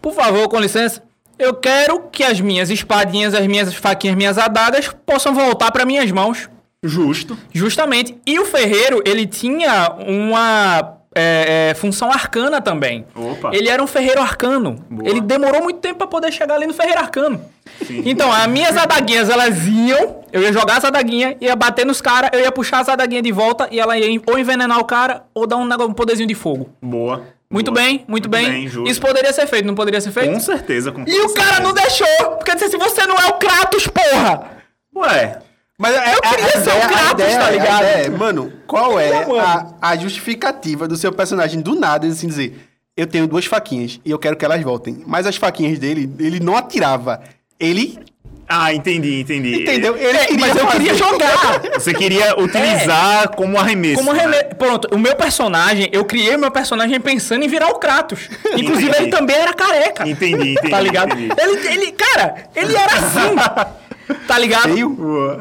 por favor, com licença, eu quero que as minhas espadinhas, as minhas faquinhas, minhas adagas possam voltar para minhas mãos. Justo. Justamente. E o ferreiro, ele tinha uma é, é, função arcana também. Opa. Ele era um ferreiro arcano. Boa. Ele demorou muito tempo para poder chegar ali no ferreiro arcano. Então, as minhas adaguinhas, elas iam, eu ia jogar as adaguinhas, ia bater nos caras, eu ia puxar as adaguinhas de volta e ela ia ou envenenar o cara ou dar um, um poderzinho de fogo. Boa. Muito Boa. bem, muito, bem. justo. Isso poderia ser feito, não poderia ser feito? Com certeza. Com E o toda cara não certeza. deixou, porque disse assim, você não é o Kratos, porra! Ué. Mas é, Eu queria a ser o Kratos, ideia tá é- a ligado? ideia é, mano, qual é Mano. a, a justificativa do seu personagem do nada, assim, dizer, eu tenho duas faquinhas e eu quero que elas voltem. Mas as faquinhas dele, ele não atirava. Ele, Ah, entendi, entendi. entendeu? Ele queria Mas eu queria fazer- jogar! Você queria utilizar como arremesso. Como né? reme... Pronto, o meu personagem, eu criei o meu personagem pensando em virar o Kratos. Inclusive, Entendi. ele também era careca. Entendi, (laughs) entendi. Tá ligado? entendi. Ele, ele, cara, ele era assim. (laughs) Tá ligado? Feio? (laughs)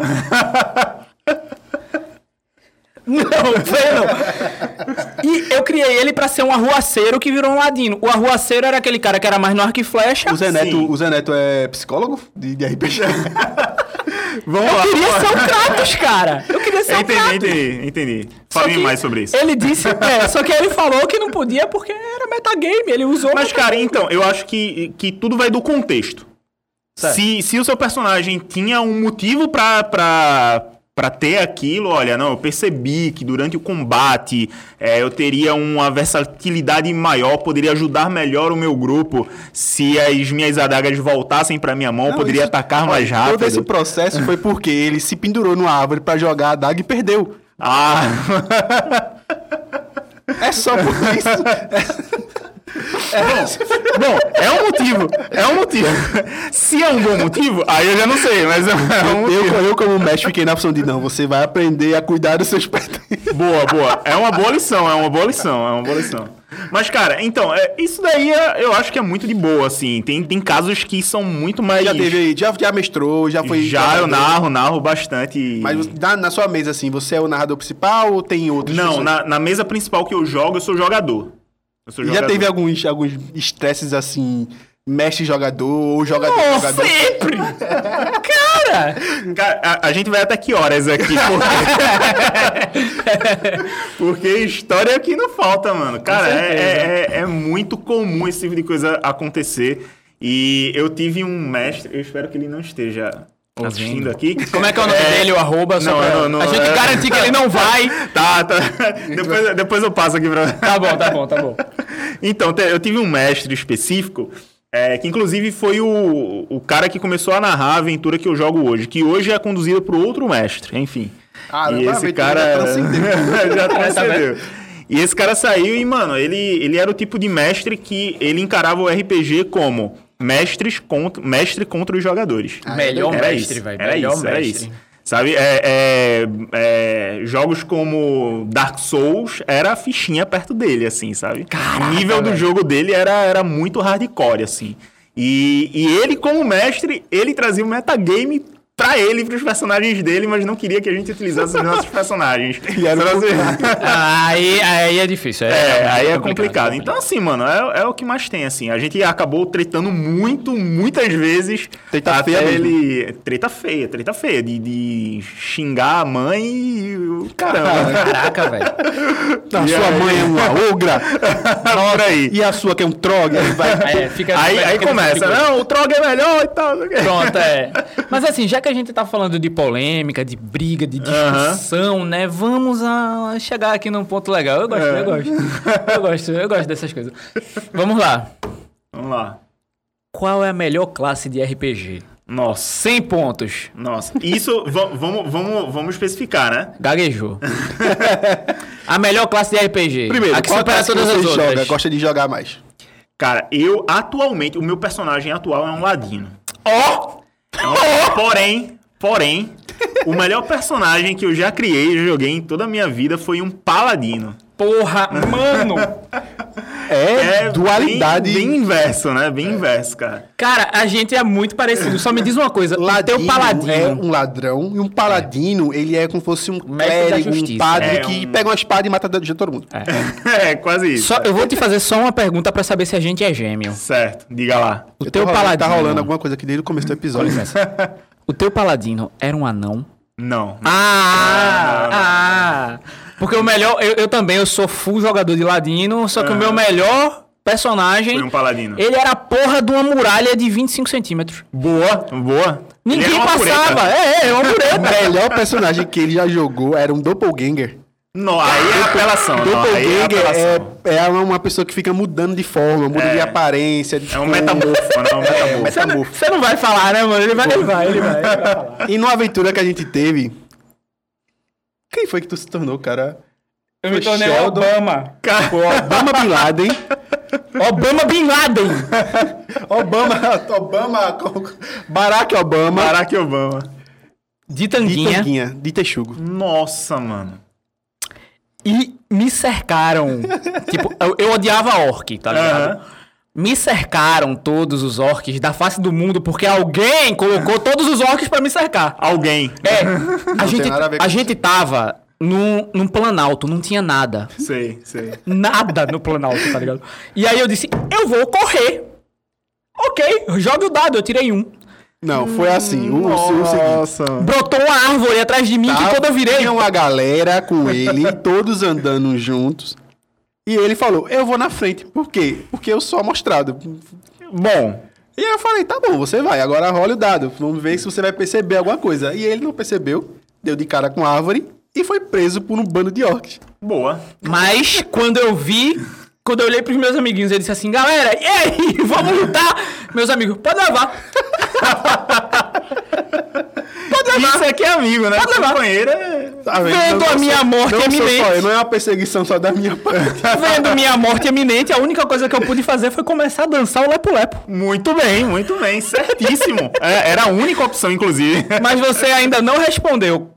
Não, feio não. E eu criei ele pra ser um arruaceiro que virou um ladino. O arruaceiro era aquele cara que era mais no arco e flecha. O Zé, Sim. Neto, o Zé Neto é psicólogo de, de RPG? (laughs) Vamos Eu lá. queria ser o Kratos, cara. Eu queria ser Eu entendi, Kratos. entendi, entendi. Fale que mais sobre isso. Ele disse, é, só que ele falou que não podia porque era metagame. Ele usou. Mas, cara, então, eu acho que, que tudo vai do contexto. Certo. Se, se o seu personagem tinha um motivo pra, pra, Pra ter aquilo, olha, não, eu percebi que durante o combate é, eu teria uma versatilidade maior, poderia ajudar melhor o meu grupo se as minhas adagas voltassem pra minha mão, Não, poderia isso- atacar mais rápido. Todo esse processo foi porque ele se pendurou numa árvore pra jogar a daga e perdeu. Ah, É só por (laughs) isso. Bom, é um motivo, é um motivo. Se é um bom motivo, aí eu já não sei, mas é um motivo. eu, eu, como mestre, fiquei na opção de não, você vai aprender a cuidar dos seus pertences. Boa, boa. É uma boa lição, é uma boa lição, é uma boa lição. Mas, cara, então, é, isso daí é- eu acho que é muito de boa, assim. Tem, tem casos que são muito mais. Já teve aí, já, já mestrou, já foi. Já eu narro, narro bastante. Mas na, na sua mesa, assim, você é o narrador principal ou tem outros? Não, na, na mesa principal que eu jogo, eu sou jogador. Já jogador. teve alguns, alguns estresses assim, mestre jogador ou jogador jogador? Sempre! (laughs) Cara! Cara, a, a gente vai até que horas aqui? (laughs) Porque, porque história aqui não falta, mano. Cara, é, é, é- é muito comum esse tipo de coisa acontecer. E eu tive um mestre, eu espero que ele não esteja assistindo aqui. Como é que é o nome dele, o arroba? Não, pra- não, não, a gente é- garantir que ele não vai. (laughs) Tá, tá. Depois, depois eu passo aqui pra. Tá bom, tá bom, tá bom. Então, eu tive um mestre específico, é, que inclusive foi o, o cara que começou a narrar a aventura que eu jogo hoje, que hoje é conduzida por outro mestre, enfim. Caramba, e esse cara (laughs) já transcendeu. já transcendeu. E esse cara saiu e, mano, ele, ele era o tipo de mestre que ele encarava o RPG como mestres contra, mestre contra os jogadores. Melhor Era mestre, isso, velho. Era Melhor isso, era mestre. isso. Sabe, é, é- é, jogos como Dark Souls era a fichinha perto dele, assim, sabe? o nível do jogo dele era, era muito hardcore, assim. E, e ele, como mestre, ele trazia o metagame pra ele, pros personagens dele, mas não queria que a gente utilizasse os nossos personagens. (laughs) E era um (laughs) aí, aí é difícil. É, é, aí é complicado, complicado. Então, assim, mano, é, é o que mais tem, assim. A gente acabou tretando muito, muitas vezes. Treta até feia mesmo. ele. Treta feia, treta feia. De, de xingar a mãe e o caramba. Caraca, velho. (laughs) A E sua aí? mãe é uma ogra. Por aí. E a sua que é um trog. Aí vai. É, fica, Aí, aí começa, não, o Trog é melhor e tal. Pronto, é. Mas assim, já que a gente tá falando de polêmica, de briga, de discussão, né? Vamos a chegar aqui num ponto legal. Eu gosto, É. eu gosto. Eu gosto, eu gosto dessas coisas. Vamos lá. Vamos lá. Qual é a melhor classe de RPG? Nossa, 100 pontos. nossa. Isso, va- vamos, vamos, vamos especificar, né? Gaguejou. (laughs) a melhor classe de RPG. Primeiro, a que qual supera que todas as outras. joga, gosta de jogar mais? Cara, eu atualmente, o meu personagem atual é um ladino. Ó! Porém, porém, o melhor personagem que eu já criei, já joguei em toda a minha vida foi um paladino. Porra, mano! É, dualidade. Bem, bem inverso, né? Bem inverso, cara. Cara, a gente é muito parecido. Só me diz uma coisa. o Ladino teu paladino. é um ladrão e um paladino, ele é como se fosse um clérigo, um padre É, que um- pega uma espada e mata de todo mundo. (laughs) É, quase isso. Só, eu vou te fazer só uma pergunta pra saber se a gente é gêmeo. Certo, diga lá. O Eu teu tô rolando- paladino. Tá rolando alguma coisa aqui desde o começo do episódio. O teu paladino era um anão? Não. Ah! Ah! Porque o melhor. Eu, eu também, eu sou full jogador de ladino, só que o meu melhor personagem. Foi um paladino. Ele era a porra de uma muralha de 25 centímetros. Boa, boa. Ninguém passava. pureta. É, é, é uma (laughs) O mureta. melhor personagem que ele já jogou era um doppelganger. Não, aí é apelação. Não, aí é Doppelganger apelação. é, é uma pessoa que fica mudando de forma, muda É. de aparência. De É um metamorfo, né? Um (laughs) metamorfo. Você não, você não vai falar, né, mano? Ele vai, ele vai, ele vai. Ele vai falar. E numa aventura que a gente teve. Quem foi que tu se tornou, cara? Eu me Foi tornei Sheldon. Obama. O Obama Bin Laden. (laughs) Obama Bin Laden. Obama. (laughs) Obama. Barack Obama. Barack Obama. De De tanguinha. Tanguinha, de Texugo. Nossa, mano. E me cercaram. (laughs) tipo, eu, eu odiava orc, tá ligado? Me cercaram todos os orcs da face do mundo porque alguém colocou todos os orcs pra me cercar. Alguém. É, (laughs) a, gente, a a gente tava num, num planalto, não tinha nada. Sei, sei. Nada no planalto, tá ligado? E aí eu disse, eu vou correr. Ok, jogue o dado, eu tirei um. Não, foi assim. O, o, o seguinte. Nossa. Brotou uma árvore atrás de mim que Tá, quando eu virei. Tinha uma galera com ele, todos andando juntos. E ele falou: Eu vou na frente. Por quê? Porque eu sou amostrado. Bom, E eu falei: Tá bom, você vai. Agora rola o dado. Vamos ver se você vai perceber alguma coisa. E ele não percebeu. deu de cara com a árvore e foi preso por um bando de orcs. Boa. Mas quando eu vi, quando eu olhei pros meus amiguinhos, eu disse assim, galera, e aí, (laughs) vamos lutar? Meus amigos, pode levar. (laughs) Isso aqui é amigo, né? Pode levar. Companheiro é... Tá Vendo a minha morte não sou eminente. só não é uma perseguição só da minha parte. (laughs) Vendo minha morte eminente, a única coisa que eu pude fazer foi começar a dançar o lepo-lepo. Muito bem, muito bem. Certíssimo. É, era a única opção, inclusive. Mas você ainda não respondeu.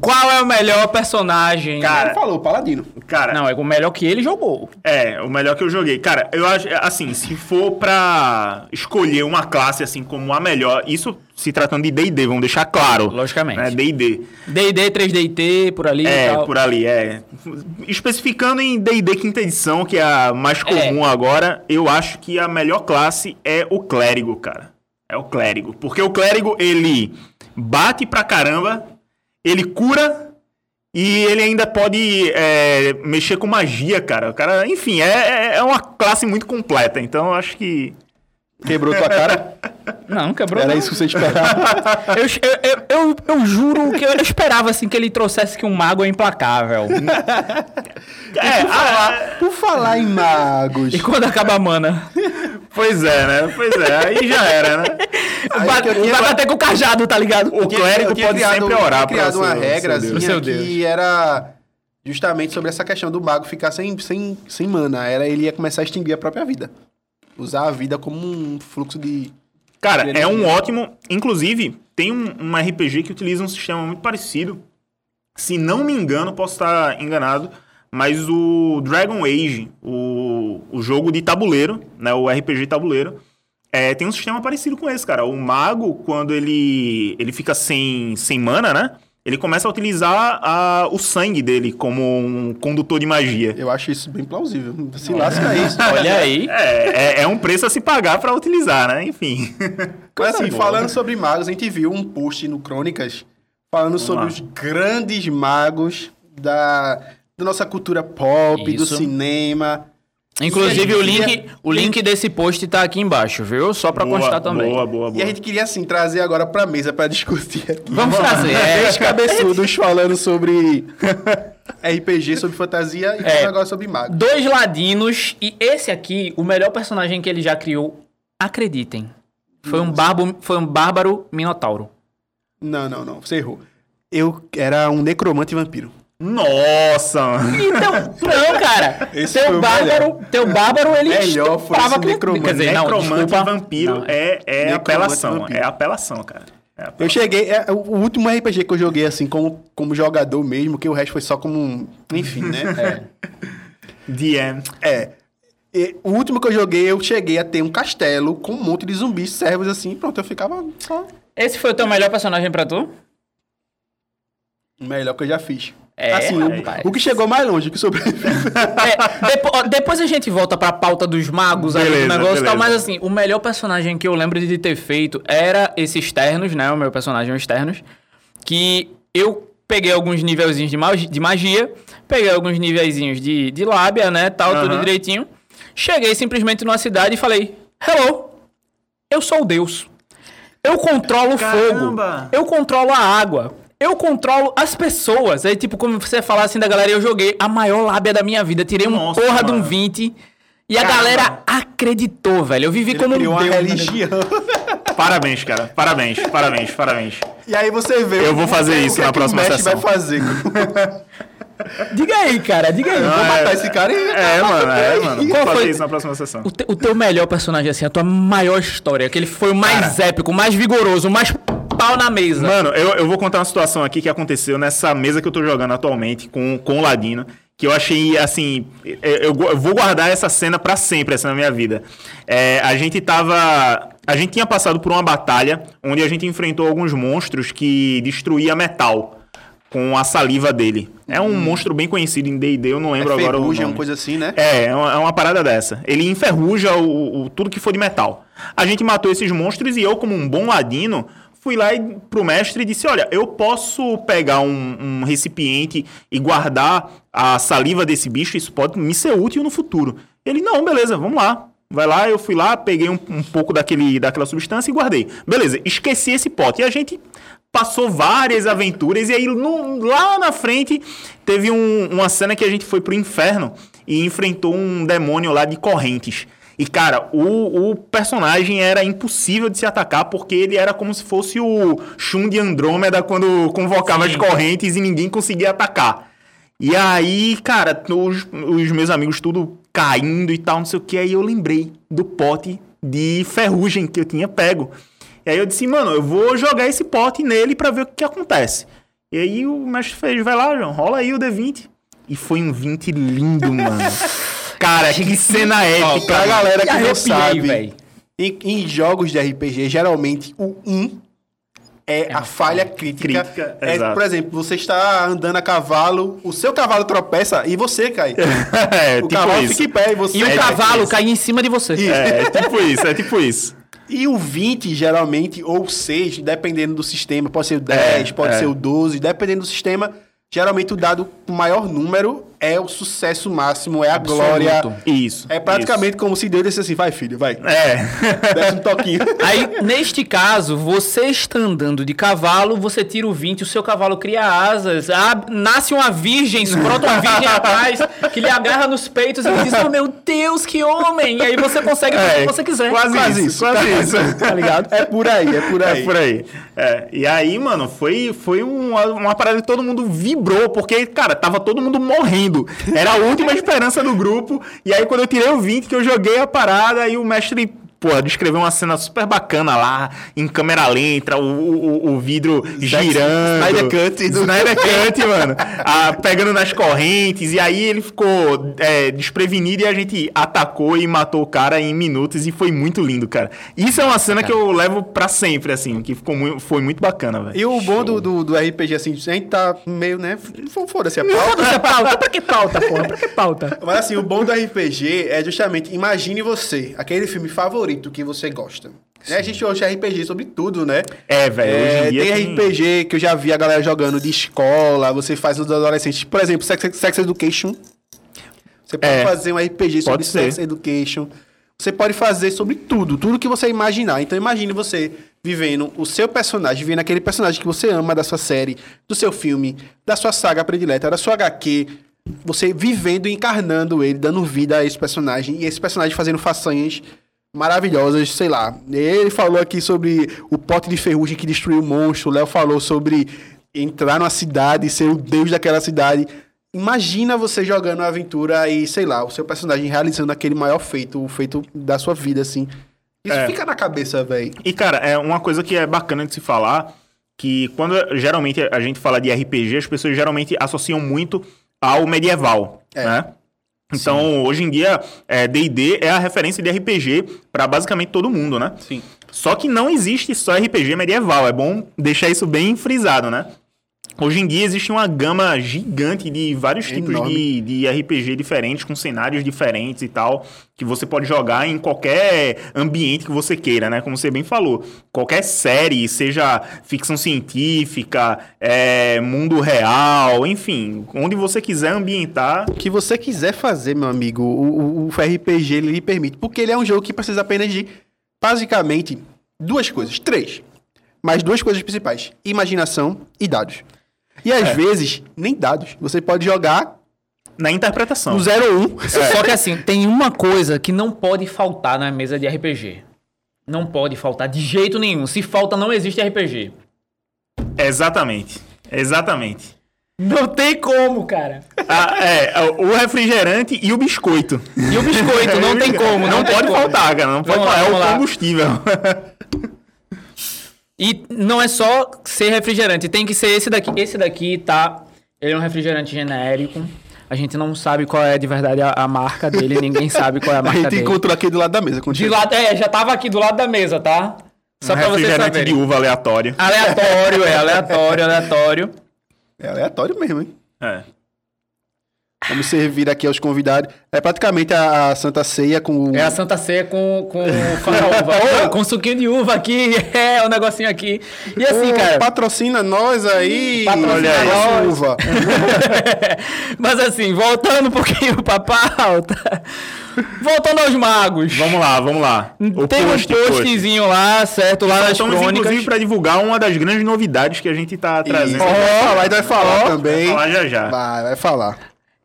Qual é o melhor personagem? Cara, Falou, Paladino. Cara, Não, é o melhor que ele jogou. É, o melhor que eu joguei. Cara, eu acho, assim, se for pra escolher uma classe, assim, como a melhor, isso se tratando de D&D, vamos deixar claro. Logicamente. Né, D&D. D&D, 3DT, por ali e É, tal. por ali, é. Especificando em D&D quinta edição, que é a mais comum agora, eu acho que a melhor classe é o clérigo, cara. É o clérigo. Porque o clérigo, ele bate pra caramba, ele cura e ele ainda pode é, mexer com magia, cara. O cara, enfim, é, é- é uma classe muito completa. Então eu acho que. Quebrou tua cara? Não, quebrou. Era não. isso que você esperava. Eu, eu, eu, eu, eu juro que eu esperava assim que ele trouxesse que um mago é implacável. É, ah, Por falar em magos. E quando acaba a mana? pois é, né? Pois é, aí já era, né? Vai bater com o cajado, tá ligado? O clérigo pode sempre orar eu tinha criado pra uma regrazinha Deus. Seu que era justamente sobre essa questão do mago ficar sem, sem, sem mana. Era ele ia começar a extinguir a própria vida. Usar a vida como um fluxo de. Cara, de é um ótimo. Inclusive, tem um, um RPG que utiliza um sistema muito parecido. Se não me engano, posso estar enganado, mas o Dragon Age, o, o jogo de tabuleiro, né, o RPG tabuleiro, é, tem um sistema parecido com esse, cara. O mago, quando ele, ele fica sem, sem mana, né? Ele começa a utilizar a- o sangue dele como um condutor de magia. Eu acho isso bem plausível. Se lasca isso. (laughs) Olha aí. É, é, é um preço a se pagar pra utilizar, né? Enfim. (laughs) Mas assim, boa. falando sobre magos, a gente viu um post no Crônicas falando sobre lá. os grandes magos da, da nossa cultura pop, do Isso. cinema. Inclusive, o link, queria- o link desse post tá aqui embaixo, viu? Só pra boa, constar também. Boa, boa, boa. E a gente queria, assim, trazer agora pra mesa pra (laughs) discutir aqui. Vamos trazer. (laughs) É, Três cabeçudos falando sobre (laughs) RPG, sobre fantasia e É. agora sobre magos. dois ladinos e esse aqui, o melhor personagem que ele já criou, acreditem. Foi um, barbo, foi um bárbaro minotauro. Não, não, não. Você errou. Eu era um necromante vampiro. Nossa. Então, não, cara. Esse teu o bárbaro, teu bárbaro, ele Melhor foi esse necromante. Quer dizer, não, Necromante desculpa. vampiro Não. é, é Necromante apelação. vampiro. É apelação, cara. É apelação. Eu cheguei. É, o último RPG que eu joguei, assim, como, como jogador mesmo, que o resto foi só como. um- Enfim, né? (laughs) DM. É. E o último que eu joguei, eu cheguei a ter um castelo com um monte de zumbis, servos assim, pronto, eu ficava só Esse foi o teu melhor personagem pra tu? o melhor que eu já fiz. É, assim, o, rapaz. o que chegou mais longe que sobreviveu. É, depo- depois a gente volta pra pauta dos magos aí do negócio e tal, mas assim, o melhor personagem que eu lembro de ter feito era esse externos, né? O meu personagem externos. Que eu peguei alguns nivelzinhos de magi- de magia, peguei alguns nivelzinhos de, de lábia, né? Tal, tudo Aham. direitinho. Cheguei simplesmente numa cidade e falei: Hello, eu sou o Deus. Eu controlo o fogo. Caramba! Eu controlo a água. Eu controlo as pessoas. Aí, tipo, como você falar assim da galera, eu joguei a maior lábia da minha vida. Tirei um Nossa, porra de um mano. 20. E a Caramba. galera acreditou, velho. Eu vivi Ele como um deus. religião. (laughs) Parabéns, cara. Parabéns, parabéns, parabéns. E aí você vê. Eu vou fazer o isso que é na que o próxima sessão. vai fazer. (laughs) Diga aí, cara. Diga aí. Vou é- matar esse cara e. É, mano, é, mano. Vou Qual fazer foi- isso na próxima sessão. O, te- o teu melhor personagem, assim, a tua maior história. Que ele foi o mais épico, o mais vigoroso, o mais pau na mesa. Mano, eu, eu vou contar uma situação aqui que aconteceu nessa mesa que eu tô jogando atualmente com, com o Ladino. Que eu achei, assim. Eu, eu vou guardar essa cena pra sempre, essa na minha vida. É, a gente tava. A gente tinha passado por uma batalha onde a gente enfrentou alguns monstros que destruía metal com a saliva dele. É um monstro bem conhecido em D&D, eu não lembro É agora o nome. uma coisa assim, né? É, é uma, é uma parada dessa. Ele enferruja o, o- tudo que for de metal. A gente matou esses monstros e eu, como um bom ladino, fui lá e, pro mestre e disse: Olha, eu posso pegar um, um recipiente e guardar a saliva desse bicho, isso pode me ser útil no futuro. Ele, não, beleza, vamos lá. Vai lá, eu fui lá, peguei um, um pouco daquele, daquela substância e guardei. Beleza, esqueci esse pote. E a gente passou várias aventuras e aí no- lá na frente teve um- uma cena que a gente foi pro inferno e enfrentou um demônio lá de correntes. E, cara, o, o personagem era impossível de se atacar porque ele era como se fosse o Shun de Andrômeda quando convocava as correntes e ninguém conseguia atacar. E aí, cara, os, os meus amigos tudo caindo e tal, não sei o que. Aí eu lembrei do pote de ferrugem que eu tinha pego. E aí eu disse, mano, eu vou jogar esse pote nele pra ver o que, que acontece. E aí o mestre fez, vai lá, João, rola aí o D20. E foi um 20 lindo, mano. (laughs) Cara, que cena Ó, épica. pra galera que não sabe, véi. em, em jogos de RPG, geralmente o 1 é, a falha crítica. Crítica, é, exato. por exemplo, você está andando a cavalo, o seu cavalo tropeça e você cai. (laughs) é, o tipo cavalo isso. fica em pé e você E o cai. cavalo cai em cima de você. É, é tipo isso, é tipo isso. (laughs) E o 20, geralmente, ou 6, dependendo do sistema, pode ser o 10, É, pode é. ser o 12, dependendo do sistema, geralmente o dado com maior número é o sucesso máximo, é a glória. Isso. É praticamente como se Deus disse assim, vai filho, vai, isso. É. (laughs) desce um toquinho. (laughs) Aí, neste caso, você está andando de cavalo, você tira o 20, o seu cavalo cria asas, ab- nasce uma virgem, brota uma virgem (laughs) atrás, que lhe agarra nos peitos e diz, oh meu Deus, que homem! E aí você consegue fazer o que você quiser. Quase, Quase isso, isso, quase isso. Tá ligado? É por aí, é por aí. É por aí. É, e aí, mano, foi, foi uma, uma parada que todo mundo vibrou, porque, cara, tava todo mundo morrendo. Era a última esperança do grupo. E aí, quando eu tirei o 20, que eu joguei a parada, aí o mestre. Pô, descreveu uma cena super bacana lá, em câmera lenta, o, o, o vidro girando. Snyder Cut. Snyder (laughs) Cut, mano. Ah, pegando nas correntes. E aí ele ficou é, desprevenido e a gente atacou e matou o cara em minutos. E foi muito lindo, cara. Isso é uma cena que eu levo pra sempre, assim, que ficou muito, foi muito bacana, velho. E o bom do, do, do RPG, assim, a gente tá meio, né? Foda-se a pauta. Foda-se a pauta. Pra que pauta, porra? (laughs) Pra que pauta? Mas assim, o bom do RPG é justamente, imagine você, aquele filme favorito que você gosta. Né? A gente hoje é RPG sobre tudo, né? É, velho. É, tem RPG que eu já vi a galera jogando de escola, você faz nos adolescentes. Por exemplo, Sex, Sex Education. Você pode É, fazer um RPG sobre ser. Sex Education. Você pode fazer sobre tudo, tudo que você imaginar. Então imagine você vivendo o seu personagem, vivendo aquele personagem que você ama da sua série, do seu filme, da sua saga predileta, da sua HQ. Você vivendo e encarnando ele, dando vida a esse personagem. E esse personagem fazendo façanhas maravilhosas, sei lá. Ele falou aqui sobre o pote de ferrugem que destruiu o monstro. O Léo falou sobre entrar numa cidade e ser o deus daquela cidade. Imagina você jogando uma aventura e, sei lá, o seu personagem realizando aquele maior feito, o feito da sua vida, assim. Isso É. fica na cabeça, velho. E, cara, é uma coisa que é bacana de se falar, que quando geralmente a gente fala de RPG, as pessoas geralmente associam muito ao medieval, É. né? Então, hoje em dia, é, D&D é a referência de RPG pra basicamente todo mundo, né? Sim. Só que não existe só RPG medieval, é bom deixar isso bem frisado, né? Hoje em dia existe uma gama gigante de vários tipos Enorme. de, de RPG diferentes, com cenários diferentes e tal, que você pode jogar em qualquer ambiente que você queira, né? Como você bem falou. Qualquer série, seja ficção científica, é, mundo real, enfim, onde você quiser ambientar. O que você quiser fazer, meu amigo, o, o, o RPG ele lhe permite. Porque ele é um jogo que precisa apenas de, basicamente, duas coisas. Três. Mas duas coisas principais: imaginação e dados. E às vezes, nem dados. Você pode jogar Na interpretação. no 0 ou 1. Só que assim, tem uma coisa que não pode faltar na mesa de RPG. Não pode faltar de jeito nenhum. Se falta, não existe RPG. Exatamente. Exatamente. Não tem como, cara. Ah, é, o refrigerante e o biscoito. E o biscoito, não tem (laughs) como. Não, Não, pode como. faltar, cara. Não pode faltar. É o lá. combustível. (laughs) E não é só ser refrigerante, tem que ser esse daqui. Esse daqui tá. Ele é um refrigerante genérico. A gente não sabe qual é de verdade a, a marca dele, ninguém (laughs) sabe qual é a A marca gente dele. encontrou aqui do lado da mesa. De continua. lado, é, já tava aqui do lado da mesa, tá? Só um pra vocês refrigerante saberem. de uva aleatório. Aleatório, é, aleatório, aleatório. É aleatório mesmo, hein? É. Vamos servir aqui aos convidados. É praticamente a, a Santa Ceia com. É a Santa Ceia com, com (laughs) uva. com suquinho de uva aqui. (laughs) É, o negocinho aqui. E assim, Ô, cara. Patrocina nós aí. Patrocina Olha aí, nós. uva. (laughs) Mas assim, voltando um pouquinho pra pauta. Voltando aos magos. Vamos lá, vamos lá. O Tem post, um post. postzinho lá, certo? Lá nas Estamos, crônicas. inclusive, para divulgar uma das grandes novidades que a gente tá trazendo. Isso, vai falar, e vai falar também. Vai falar já já. Vai, vai falar.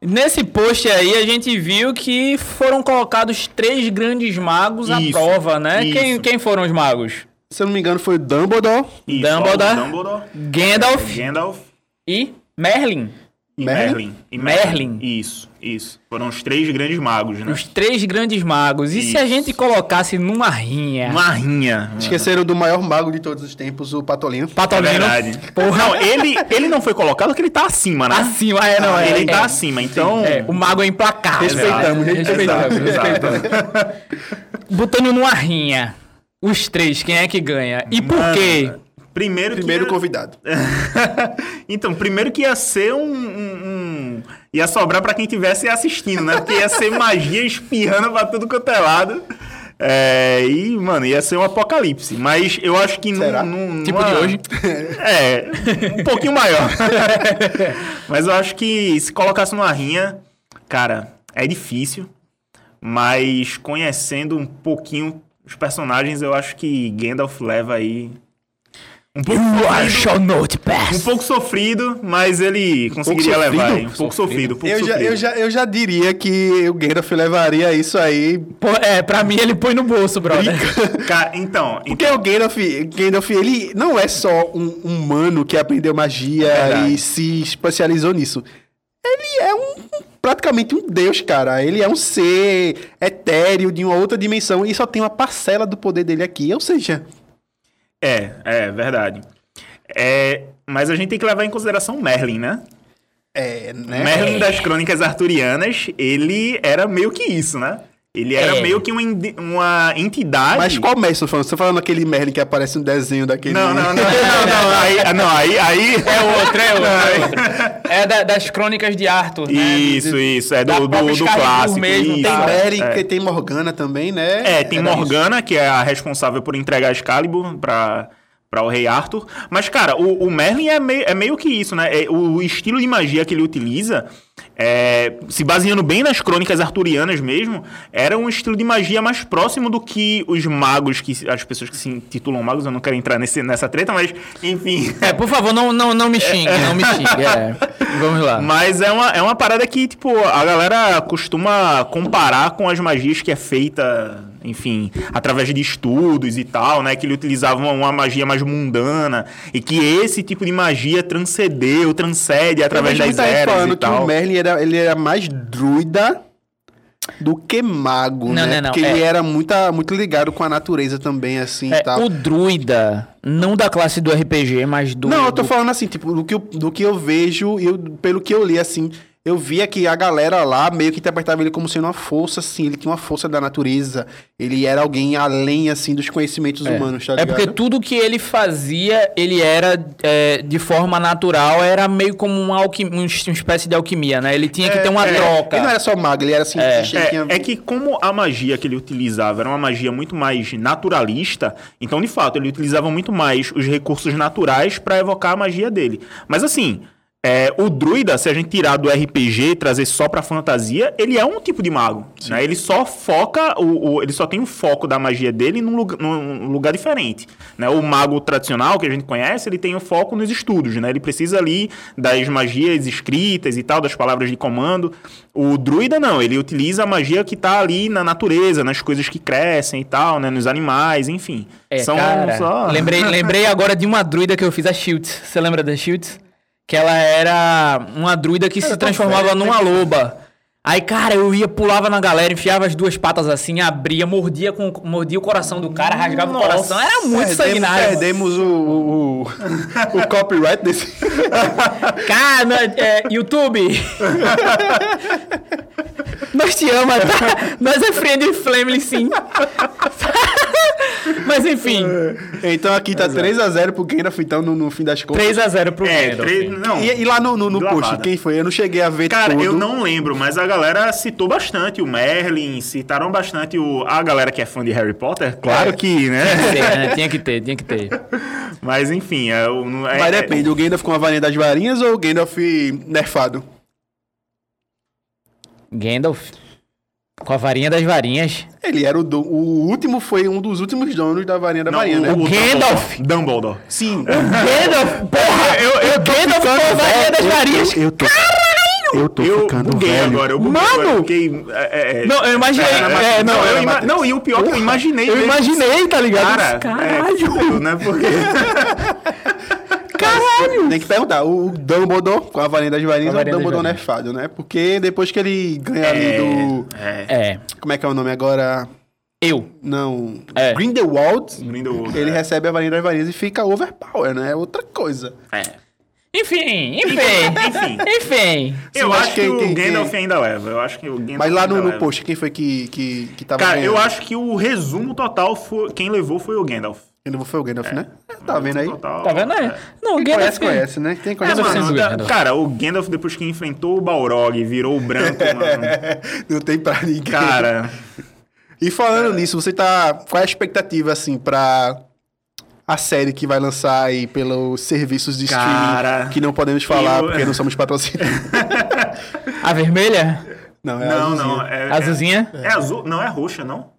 Nesse post aí, a gente viu que foram colocados três grandes magos à Isso, prova, né? isso. Quem, quem foram os magos? Se eu não me engano, foi Dumbledore. Isso, Dumbledore. Dumbledore, Gandalf Gandalf e Merlin. E Merlin? Merlin. E Merlin. Isso, isso. Foram os três grandes magos, né? Os três grandes magos. E se a Isso. gente colocasse numa rinha? Uma rinha. Esqueceram do maior mago de todos os tempos, o Patolino. É Patolino. verdade. Não, ele, ele não foi colocado porque ele tá acima, né? Acima, é, não, é. ele é, tá acima, então... é, o mago é implacável. Respeitamos, respeitamos, Exato, respeitamos. Botando numa rinha. Os três, quem é que ganha? E por Mano, quê? Primeiro, Primeiro que... convidado. (laughs) então, primeiro que ia ser um... um- um- Ia sobrar pra quem tivesse assistindo, né? Porque ia ser magia espirrando pra tudo quanto é lado. É, e, mano, ia ser um apocalipse. Mas eu acho que Será? num, num, Tipo numa- de hoje? (laughs) É, um pouquinho maior. (laughs) mas eu acho que se colocasse numa rinha, cara, é difícil. Mas conhecendo um pouquinho os personagens, eu acho que Gandalf leva aí. Um pouco, sofrido, shall not pass. um pouco sofrido, mas ele conseguiria levar aí. Um pouco sofrido, um pouco Eu já, eu, já, eu já diria que o Gandalf levaria isso aí. Pô, é, pra mim ele põe no bolso, brother. (laughs) Cara, então, Porque o Gandalf, Gandalf, ele não é só um humano que aprendeu magia Verdade. e se especializou nisso. Ele é um praticamente um deus, cara. Ele é um ser etéreo de uma outra dimensão e só tem uma parcela do poder dele aqui. Ou seja, É, é verdade. É, mas a gente tem que levar em consideração Merlin, né? é, né? Merlin das Crônicas Arturianas, ele era meio que isso, né? Ele era É. meio que uma, uma entidade. Mas qual Merlin você tá falando? Você tá falando aquele Merlin que aparece no desenho daquele... Não, (laughs) não, não, não, não, aí, não, aí, aí... É outro, é outro. É da- das crônicas de Arthur, né? Isso, isso, é do, do, do clássico. mesmo, isso, Tem tá? Merlin, é. que tem Morgana também, né? É, tem Era isso. Morgana, que é a responsável por entregar Excalibur pra, pra o rei Arthur. Mas, cara, o, o Merlin é meio, é meio que isso, né? É, o estilo de magia que ele utiliza, é, se baseando bem nas crônicas arturianas mesmo, era um estilo de magia mais próximo do que os magos, que as pessoas que se intitulam magos, eu não quero entrar nesse, nessa treta, mas, enfim... É, por favor, não, não, não me xingue, não me xingue. É. Vamos lá. Mas é uma, é uma parada que, tipo, a galera costuma comparar com as magias que é feita, enfim, através de estudos e tal, né? Que ele utilizava uma, uma magia mais mundana e que esse tipo de magia transcendeu, transcende através das gente eras falando e que o tal. Merlin era, ele era mais druida do que mago, Não, né? não, não, Porque é. ele era muita, muito ligado com a natureza também, assim, É, tal. o druida, não da classe do RPG, mas do... Não, eu tô do- falando assim, tipo, do que eu, do que eu vejo e eu- pelo que eu li, assim, eu via que a galera lá meio que interpretava ele como sendo uma força, assim, ele tinha uma força da natureza, ele era alguém além, assim, dos conhecimentos É. humanos, tá É ligado? porque tudo que ele fazia, ele era é, de forma natural, era meio como uma, alquim- uma espécie de alquimia, né? Ele tinha que ter uma É, troca. Ele não era só mago, ele era cientista, ele tinha... É, é que como a magia que ele utilizava era uma magia muito mais naturalista, então de fato ele utilizava muito mais os recursos naturais para evocar a magia dele. Mas assim, é, o druida, se a gente tirar do RPG e trazer só pra fantasia, ele é um tipo de mago. Né? Ele só foca, o, o- ele só tem o foco da magia dele num lugar, num lugar diferente. Né? O mago tradicional que a gente conhece, ele tem o foco nos estudos. Né? Ele precisa ali das magias escritas e tal, das palavras de comando. O druida não, ele utiliza a magia que tá ali na natureza, nas coisas que crescem e tal, né? nos animais, enfim. É, São cara, só... lembrei, lembrei agora de uma druida que eu fiz, a Shields. Você lembra da Shields? Que ela era uma druida que se transformava velho, numa loba. Aí, cara, eu ia, pulava na galera, enfiava as duas patas assim, abria, mordia, com, mordia o coração do cara, rasgava o coração. Era muito Perdemos- sanguinário. Perdemos o, o, o, copyright desse... (laughs) Cara, é, YouTube. (laughs) Nós te amamos, tá? Nós é friend family, sim. (laughs) (laughs) Mas enfim, Então aqui tá 3x0 pro Gandalf, então, no, no fim das contas. 3x0 pro É, Gandalf. três, não. E, e lá no, no, no post, lavada. quem foi? Eu não cheguei a ver Cara, tudo. eu não lembro, mas a galera citou bastante o Merlin, citaram bastante o. A galera que é fã de Harry Potter, claro que, né? Né? Tinha que ter, tinha que ter. (laughs) Mas enfim, é, é, Mas é- depende, o Gandalf com a varinha das varinhas ou o Gandalf nerfado? Gandalf. Com a varinha das varinhas. Ele era o, do- o último, foi um dos últimos donos da varinha da Não, varinha, o, né? o Gandalf. Dumbledore. Sim. Gandalf, porra! Eu, eu, Gandalf com a varinha das varinhas. Eu tô, eu tô Eu ficando buguei velho. agora, eu buguei Mano! agora, eu fiquei, é, é, Não, eu imaginei. É, Matrix. não, eu ima- não, e o pior é que eu imaginei. Eu imaginei, tá ligado? Cara, Caralho. é, fudeu, né? Porque... (laughs) Caralho. Tem que perguntar, o Dumbledore com a varinha das varinhas ou o Dumbledore nerfado, né? Porque depois que ele ganha ali do... É, É, Como é que é o nome agora? eu. Não... É. Grindelwald. Grindelwald, Ele é. recebe a varinha das varinhas e fica overpower, né? É outra coisa. é. Enfim, enfim. Enfim. Enfim. (laughs) Eu acho que quem- o Gandalf quem- ainda leva. Eu acho que o Gandalf Mas lá no, no post, quem foi que, que, que tava Cara, eu ganhando? acho que o resumo total foi. Quem levou foi o Gandalf. Quem não foi o Gandalf, né? Tá vendo aí? Total, Tá vendo aí? é. Não, o Quem Gandalf. conhece, conhece, né? Quem É, conhece, Gandalf mano, da- dúvida. cara, o Gandalf, depois que enfrentou o Balrog, virou o branco, (laughs) mano. Não tem pra ninguém. Cara, E falando nisso, você tá. Qual é a expectativa, assim, pra a série que vai lançar aí pelos serviços de Cara, streaming que não podemos falar eu- porque não somos patrocinados? (laughs) A vermelha? Não, é não, azulzinha. não. É, Azulzinha? É, é azul. Não, é roxa, não?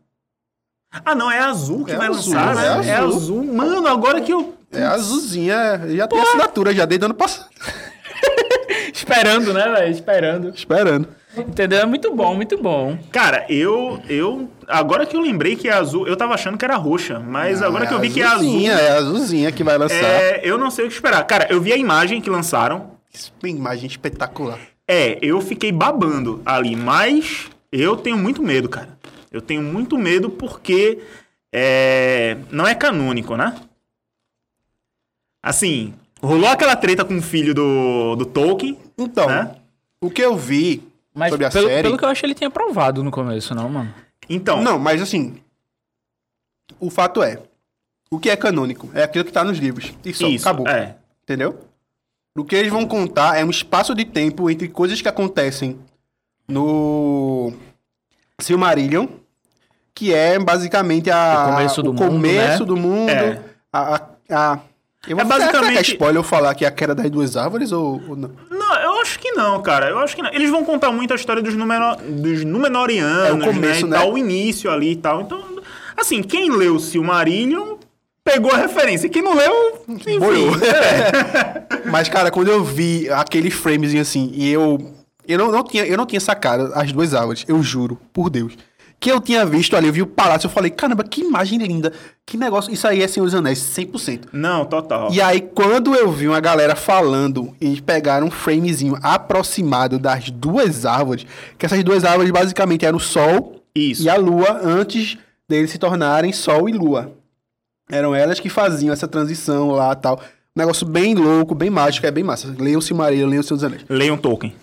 Ah, não, é azul que É vai azul, lançar, é né? É azul. azul. Mano, agora que eu. É azulzinha. Já tem assinatura, já desde ano passado. (laughs) Esperando, né, velho? Esperando. Esperando. Entendeu? É muito bom, muito bom. Cara, eu. eu agora que eu lembrei que é azul, eu tava achando que era roxa, mas agora Não, que eu vi que é azul. azulzinha, É azulzinha que vai lançar. É, eu não sei o que esperar. Cara, eu vi a imagem que lançaram. Uma imagem espetacular. É, eu fiquei babando ali, mas eu tenho muito medo, cara. Eu tenho muito medo porque é, não é canônico, né? Assim, rolou aquela treta com o filho do, do Tolkien, Então, né? o que eu vi Mas sobre a pelo, série. pelo que eu acho, ele tinha provado no começo, não, mano? Então, Não, mas assim. O fato é. O que é canônico? É aquilo que tá nos livros. E só, isso, acabou. é. Entendeu? O que eles vão contar é um espaço de tempo entre coisas que acontecem no Silmarillion, que é basicamente a, O começo do o mundo, começo né? do mundo, É. a, a, a- eu É vou- será que basicamente- É spoiler eu falar que é a queda das duas árvores ou, ou não? Não, eu acho que não, cara. Eu acho que não. Eles vão contar muito a história dos, Número, dos Númenóreanos, É o começo, né? né? Tal, o início ali e tal. Então, assim, quem leu Silmarillion pegou a referência. Quem não leu, enfim. Boiou. (laughs) é. (laughs) Mas, cara, quando eu vi aquele framezinho assim, e eu. Eu não, não tinha, eu não tinha sacado as duas árvores, eu juro, por Deus. Que eu tinha visto ali, eu vi o palácio, eu falei, caramba, que imagem linda. Que negócio. Isso aí é Senhor dos Anéis, 100%. Não, total. E aí, quando eu vi uma galera falando e pegaram um framezinho aproximado das duas árvores, que essas duas árvores basicamente eram o Sol Isso. e a Lua antes deles se tornarem Sol e Lua. Eram elas que faziam essa transição lá e tal. Um negócio bem louco, bem mágico, é bem massa. Leiam Silmarillion, leiam o Senhor dos Anéis. Leiam Tolkien.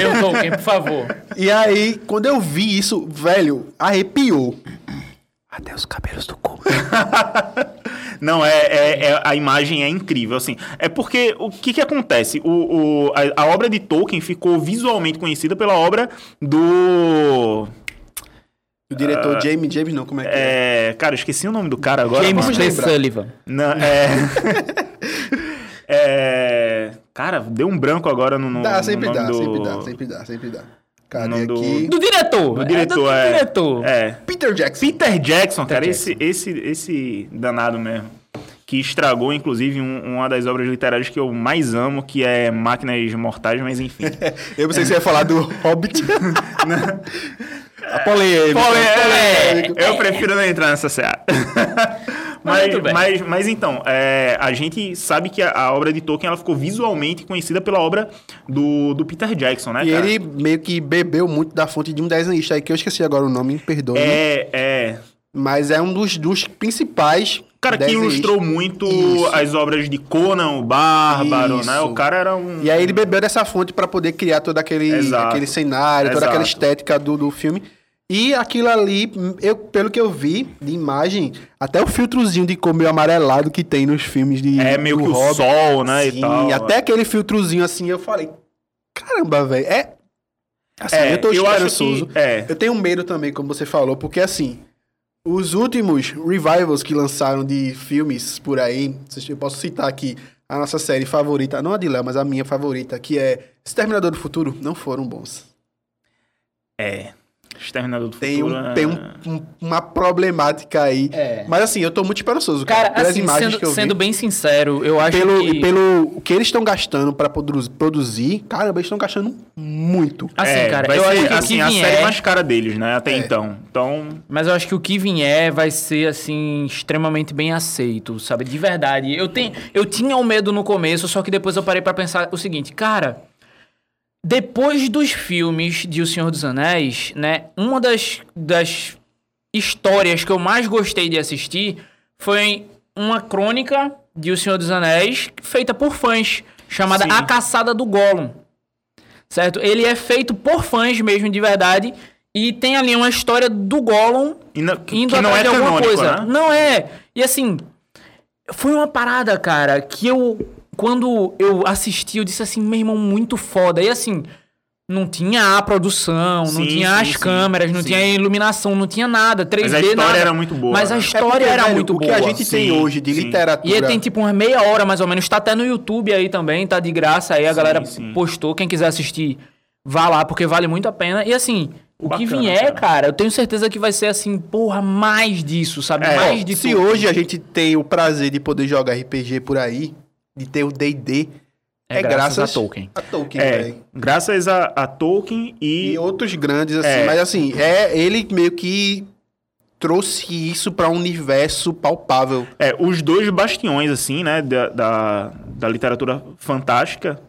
Eu Tolkien, por favor. E aí, quando eu vi isso, velho, arrepiou. Até os cabelos do cu. (laughs) Não, é, é- é- a imagem é incrível, assim. É porque o que que acontece? O, o- a, a obra de Tolkien ficou visualmente conhecida pela obra do... O diretor James, James não, como é que é? É, cara, eu esqueci o nome do cara agora. James lembrar. Sullivan. Não, é... (laughs) (laughs) é... Cara, deu um branco agora no, no, Dá, no sempre nome dá, do... sempre dá, sempre dá, sempre dá. Cadê do- aqui? Do diretor. do diretor, do é. diretor. É. Peter Jackson. Peter Jackson, cara, Jackson. Esse, esse, esse danado mesmo. Que estragou, inclusive, um- uma das obras literárias que eu mais amo, que é Máquinas Mortais, mas enfim. (laughs) Eu pensei que você ia falar do Hobbit. (laughs) A polêmica. É, polêmica. eu prefiro não entrar nessa seara. (laughs) mas, mas, mas então, é, a gente sabe que a, a obra de Tolkien ela ficou visualmente conhecida pela obra do, do Peter Jackson, né, E cara? ele meio que bebeu muito da fonte de um desenhista aí, que eu esqueci agora o nome, me perdoe. É, é. Mas é um dos, dos principais. Cara que ilustrou muito Isso. as obras de Conan, o Bárbaro, Isso. né? O cara era um. E aí ele bebeu dessa fonte pra poder criar todo aquele, Exato. aquele cenário, toda Exato. aquela estética do, do filme. E aquilo ali, eu, pelo que eu vi de imagem, até o filtrozinho de cor meio amarelado que tem nos filmes de. É meio que o Hobbit. sol, né, Sim, e tal. até aquele filtrozinho assim, eu falei, caramba, velho, é... Assim, É, eu tô eu esperançoso. que- é. Eu tenho medo também, como você falou, porque assim, os últimos revivals que lançaram de filmes por aí, eu posso citar aqui a nossa série favorita, não a de Léo, mas a minha favorita, que é Exterminador do Futuro, não foram bons. É. Exterminador do Tem, Futuro. um, é- tem um- um- uma problemática aí. É. Mas assim, eu tô muito esperançoso, cara. Cara, pelas assim, imagens sendo, que eu vi. sendo bem sincero, eu acho pelo, que... e pelo o que eles estão gastando pra produ- produzir, caramba, eles estão gastando muito. Assim, é, cara, vai eu ser, acho assim, que a vier... série mais cara deles, né? Até É. então. Então, Mas eu acho que o que vier vai ser, assim, extremamente bem aceito, sabe? De verdade. Eu, tenho, eu tinha um medo no começo, só que depois eu parei pra pensar o seguinte, cara. Depois dos filmes de O Senhor dos Anéis, né? Uma das, das histórias que eu mais gostei de assistir foi uma crônica de O Senhor dos Anéis feita por fãs, chamada Sim. A Caçada do Gollum. Certo? Ele é feito por fãs mesmo, de verdade. E tem ali uma história do Gollum e não- que, indo que não é de alguma canônico, coisa. né? Não é. E assim, foi uma parada, cara, que eu. Quando eu assisti, eu disse assim, meu irmão, muito foda. E assim, não tinha a produção, não Sim, tinha sim, as sim, câmeras, não sim. tinha a iluminação, não tinha nada. 3D, Mas a história nada. era muito boa, Mas a né? história É porque, era velho, muito o boa. que a gente tem hoje de sim. literatura. E tem tipo umas meia hora mais ou menos. Tá até no YouTube aí também, tá de graça aí. A Sim, galera sim. postou. Quem quiser assistir, vá lá, porque vale muito a pena. E assim, o que Bacana, vier, cara. cara. eu tenho certeza que vai ser assim, porra, mais disso, sabe? É, mais de Se tudo. hoje a gente tem o prazer de poder jogar RPG por aí, de ter o D&D, É é, graças graças, a Tolkien. A Tolkien, É, graças a, a Tolkien e, E outros grandes, assim. É. Mas assim, é, ele meio que trouxe isso pra um universo palpável. é, os dois bastiões, assim, né, da, da, da literatura fantástica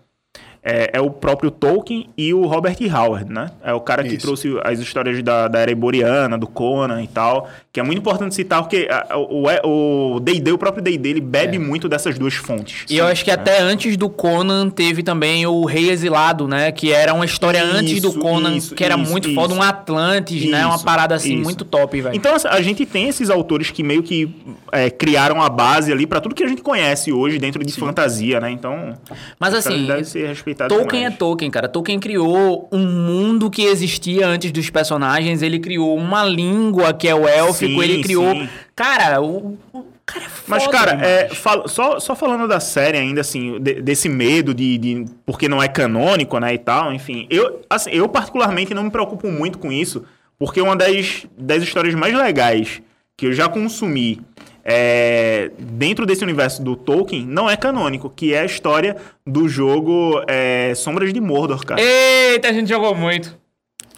é, é o próprio Tolkien e o Robert Howard, né? É o cara que Isso. trouxe as histórias da, da era iboriana, do Conan e tal, que é muito importante citar, porque a- o é- o o próprio D&D, ele bebe muito dessas duas fontes. E eu acho que até antes do Conan teve também o Rei Exilado, né? Que era uma história antes do Isso, Conan, isso, que era isso, muito isso. foda, um Atlantis, né? Uma Isso, parada assim isso. muito top, velho. Então assim, a gente tem esses autores que meio que é, criaram a base ali pra tudo que a gente conhece hoje dentro de fantasia, né? Então, Mas assim, deve ser respeitado Tolkien é demais. Tolkien, cara. Tolkien criou um mundo que existia antes dos personagens. Ele criou uma língua que é o élfico. Sim, ele criou. sim. Cara, o, o cara é foda. Mas, cara, demais. é, só, só falando da série ainda, assim, de- desse medo de, de- Porque não é canônico, né, e tal, enfim. Eu, assim, eu, particularmente, não me preocupo muito com isso, porque uma das, das histórias mais legais que eu já consumi é, dentro desse universo do Tolkien não é canônico, que é a história do jogo é, Sombras de Mordor, cara. Eita, a gente jogou muito.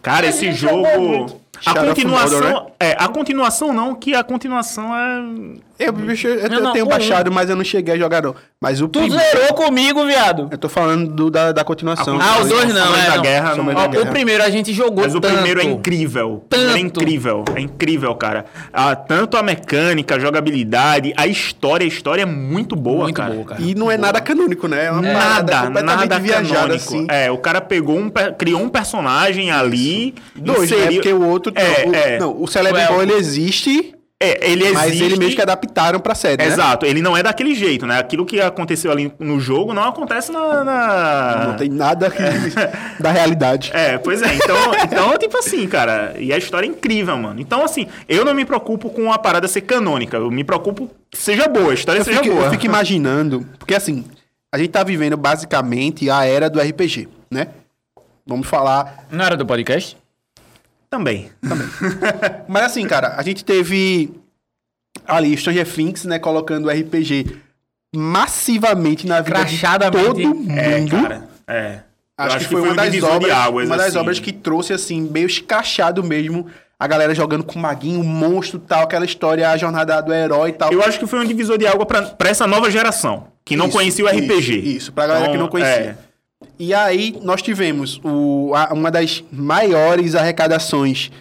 Cara, esse gente jogou jogo. A continuação. Mordor, né? É, a continuação não, que a continuação é. Eu, bicho, eu, Não, eu não, tenho o baixado, mas eu não cheguei a jogar, não. Mas o Tu primeiro. zerou comigo, viado. Eu tô falando do- da, da continuação. Ah, os dois não, é. da não. Guerra, não- Ó, Guerra. o primeiro a gente jogou Mas o tanto. primeiro é incrível. O É Tanto. incrível. É incrível, cara. Ah, tanto a mecânica, a jogabilidade, a história. A história é muito boa, Muito cara. boa, cara. E não é nada canônico, né? É uma Nada, completamente nada viajada, canônico. assim. É, o cara pegou um, criou um personagem ali. Dois, né? inseriu- Porque o outro... É, não, o, é. não, o Well, ele existe, É, ele mas existe. ele mesmo que adaptaram pra série, né? Exato, ele não é daquele jeito, né? Aquilo que aconteceu ali no jogo não acontece na. na- Não tem nada que- (laughs) da realidade. É, pois é. Então, então, tipo assim, cara. E a história é incrível, mano. Então, assim, eu não me preocupo com a parada ser canônica. Eu me preocupo que seja boa, a história Eu seja fico, boa. eu fico imaginando, porque assim, a gente tá vivendo basicamente a era do RPG, né? Vamos falar. Não era do podcast? Também. (laughs) Mas assim, cara, a gente teve ali Stranger Things, né? Colocando o RPG massivamente na vida de todo mundo. É, cara. É. Eu Acho, que foi, um uma das divisor de obras, águas, uma das assim. obras que trouxe assim meio escrachado mesmo a galera jogando com maguinho, monstro, tal, aquela história, a jornada do herói e tal. Eu acho que foi um divisor de água pra, pra essa nova geração, que não Isso, conhecia o isso, RPG. Isso, pra galera que Então, não conhecia. é. E aí nós tivemos o, a- uma das maiores arrecadações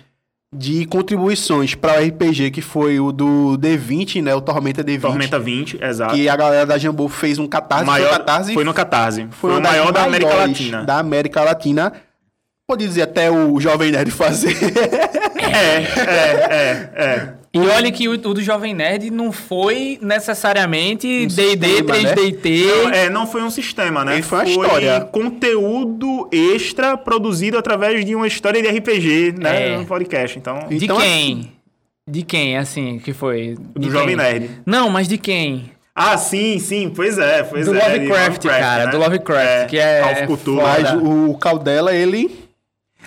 de contribuições para o RPG, que foi o do D20, né? O Tormenta D20. Tormenta 20, exato. Que a galera da Jambô fez um catarse. maior, foi, catarse, foi no Catarse. Foi, o uma das maior da América Latina. Da América Latina. pode dizer até o Jovem Nerd fazer. É, é, é, é. E olha que o, o do Jovem Nerd não foi necessariamente D&D, né? 3DT. Não, é, não foi um sistema, né? Ele foi uma história. conteúdo extra produzido através de uma história de RPG, né? É. No podcast. Então, De Então, quem? De quem, assim, que foi? do De Jovem quem? Nerd. Não, mas de quem? Ah, sim, sim, pois é, pois Do é. de Lovecraft, cara, do Lovecraft, que é of Cthulhu. foda. Mas o Caldela, ele.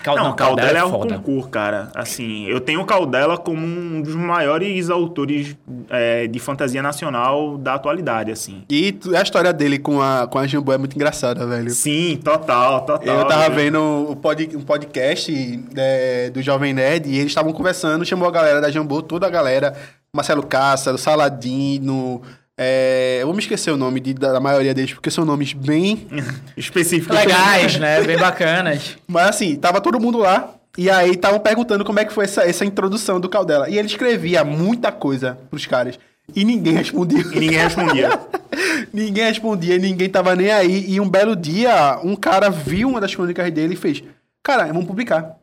Cal- Não, Caldela é um foda. concurso, cara. Assim, eu tenho Caldela como um dos maiores autores é, de fantasia nacional da atualidade, assim. E a história dele com a, com a Jambu é muito engraçada, velho. Sim, total, total. Eu tava velho. vendo o pod, um podcast é, do Jovem Nerd e eles estavam conversando, chamou a galera da Jambu, toda a galera, Marcelo Cássaro, Saladino, é, eu vou me esquecer o nome de- da, da maioria deles, porque são nomes bem... (laughs) Específico. Legais, né? (laughs) Bem bacanas. Mas assim, tava todo mundo lá, e aí estavam perguntando como é que foi essa, essa introdução do Caldela. E ele escrevia muita coisa pros caras, e ninguém respondia. E ninguém respondia. (laughs) ninguém respondia, ninguém tava nem aí. E um belo dia, um cara viu uma das crônicas dele e fez: Cara, vamos publicar.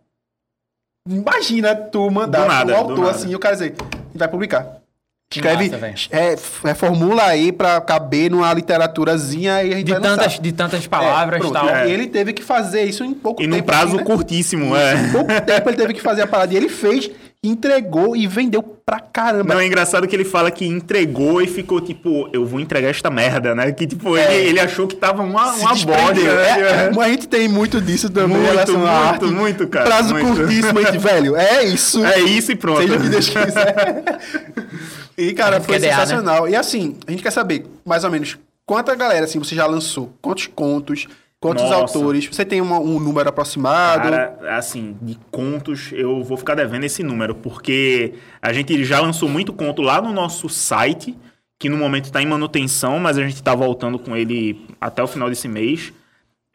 Imagina tu mandar Do nada, do autor assim e o cara dizer: vai publicar. Escreve, massa, é, f- reformula aí pra caber numa literaturazinha e a gente De vai tantas, lançar. de tantas palavras É, e tal. E ele teve que fazer isso em pouco E tempo. num prazo né? curtíssimo, é. Em pouco (laughs) tempo ele teve que fazer a parada. E ele fez, entregou e vendeu pra caramba. Não, é engraçado que ele fala que entregou e ficou tipo, eu vou entregar esta merda, né? Que tipo, É. ele, ele achou que tava uma, Se uma bosta, né? É, é, a gente tem muito disso também Muito, relação muito, à arte. muito, cara, Prazo muito. curtíssimo, a gente, velho. É isso. É isso e pronto. Seja o que Deus quiser. E, cara, foi QDA, né? sensacional. E assim, a gente quer saber, mais ou menos, quanta galera assim, você já lançou? Quantos contos? Quantos Nossa. autores? Você tem uma- um número aproximado? Cara, assim, de contos, eu vou ficar devendo esse número, porque a gente já lançou muito conto lá no nosso site, que no momento está em manutenção, mas a gente está voltando com ele até o final desse mês.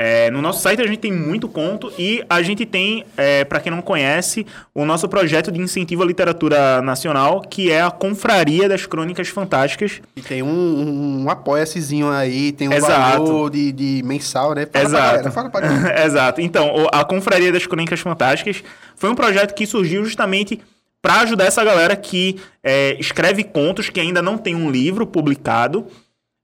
É, no nosso site a gente tem muito conto e a gente tem, é, para quem não conhece, o nosso projeto de incentivo à literatura nacional, que é a Confraria das Crônicas Fantásticas. E tem um, um, apoia-sezinho aí, tem um Exato. valor de, de mensal, né? Fala Exato. galera, fala pra galera. (laughs) Exato. Então, a Confraria das Crônicas Fantásticas foi um projeto que surgiu justamente para ajudar essa galera que é, escreve contos que ainda não tem um livro publicado,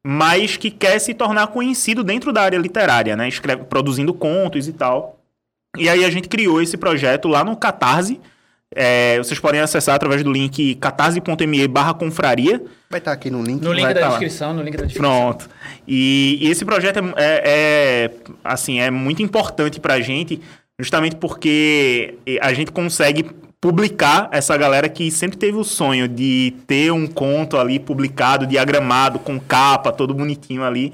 mas que quer se tornar conhecido dentro da área literária, né? Escreve, produzindo contos e tal. E aí a gente criou esse projeto lá no Catarse. É, vocês podem acessar através do link catarse.me barra confraria. Vai estar aqui no link. No link Vai da tá lá. descrição, no link da descrição. Pronto. E, e esse projeto é, é- é, assim, é muito importante pra gente, justamente porque a gente consegue publicar essa galera que sempre teve o sonho de ter um conto ali publicado, diagramado, com capa, todo bonitinho ali.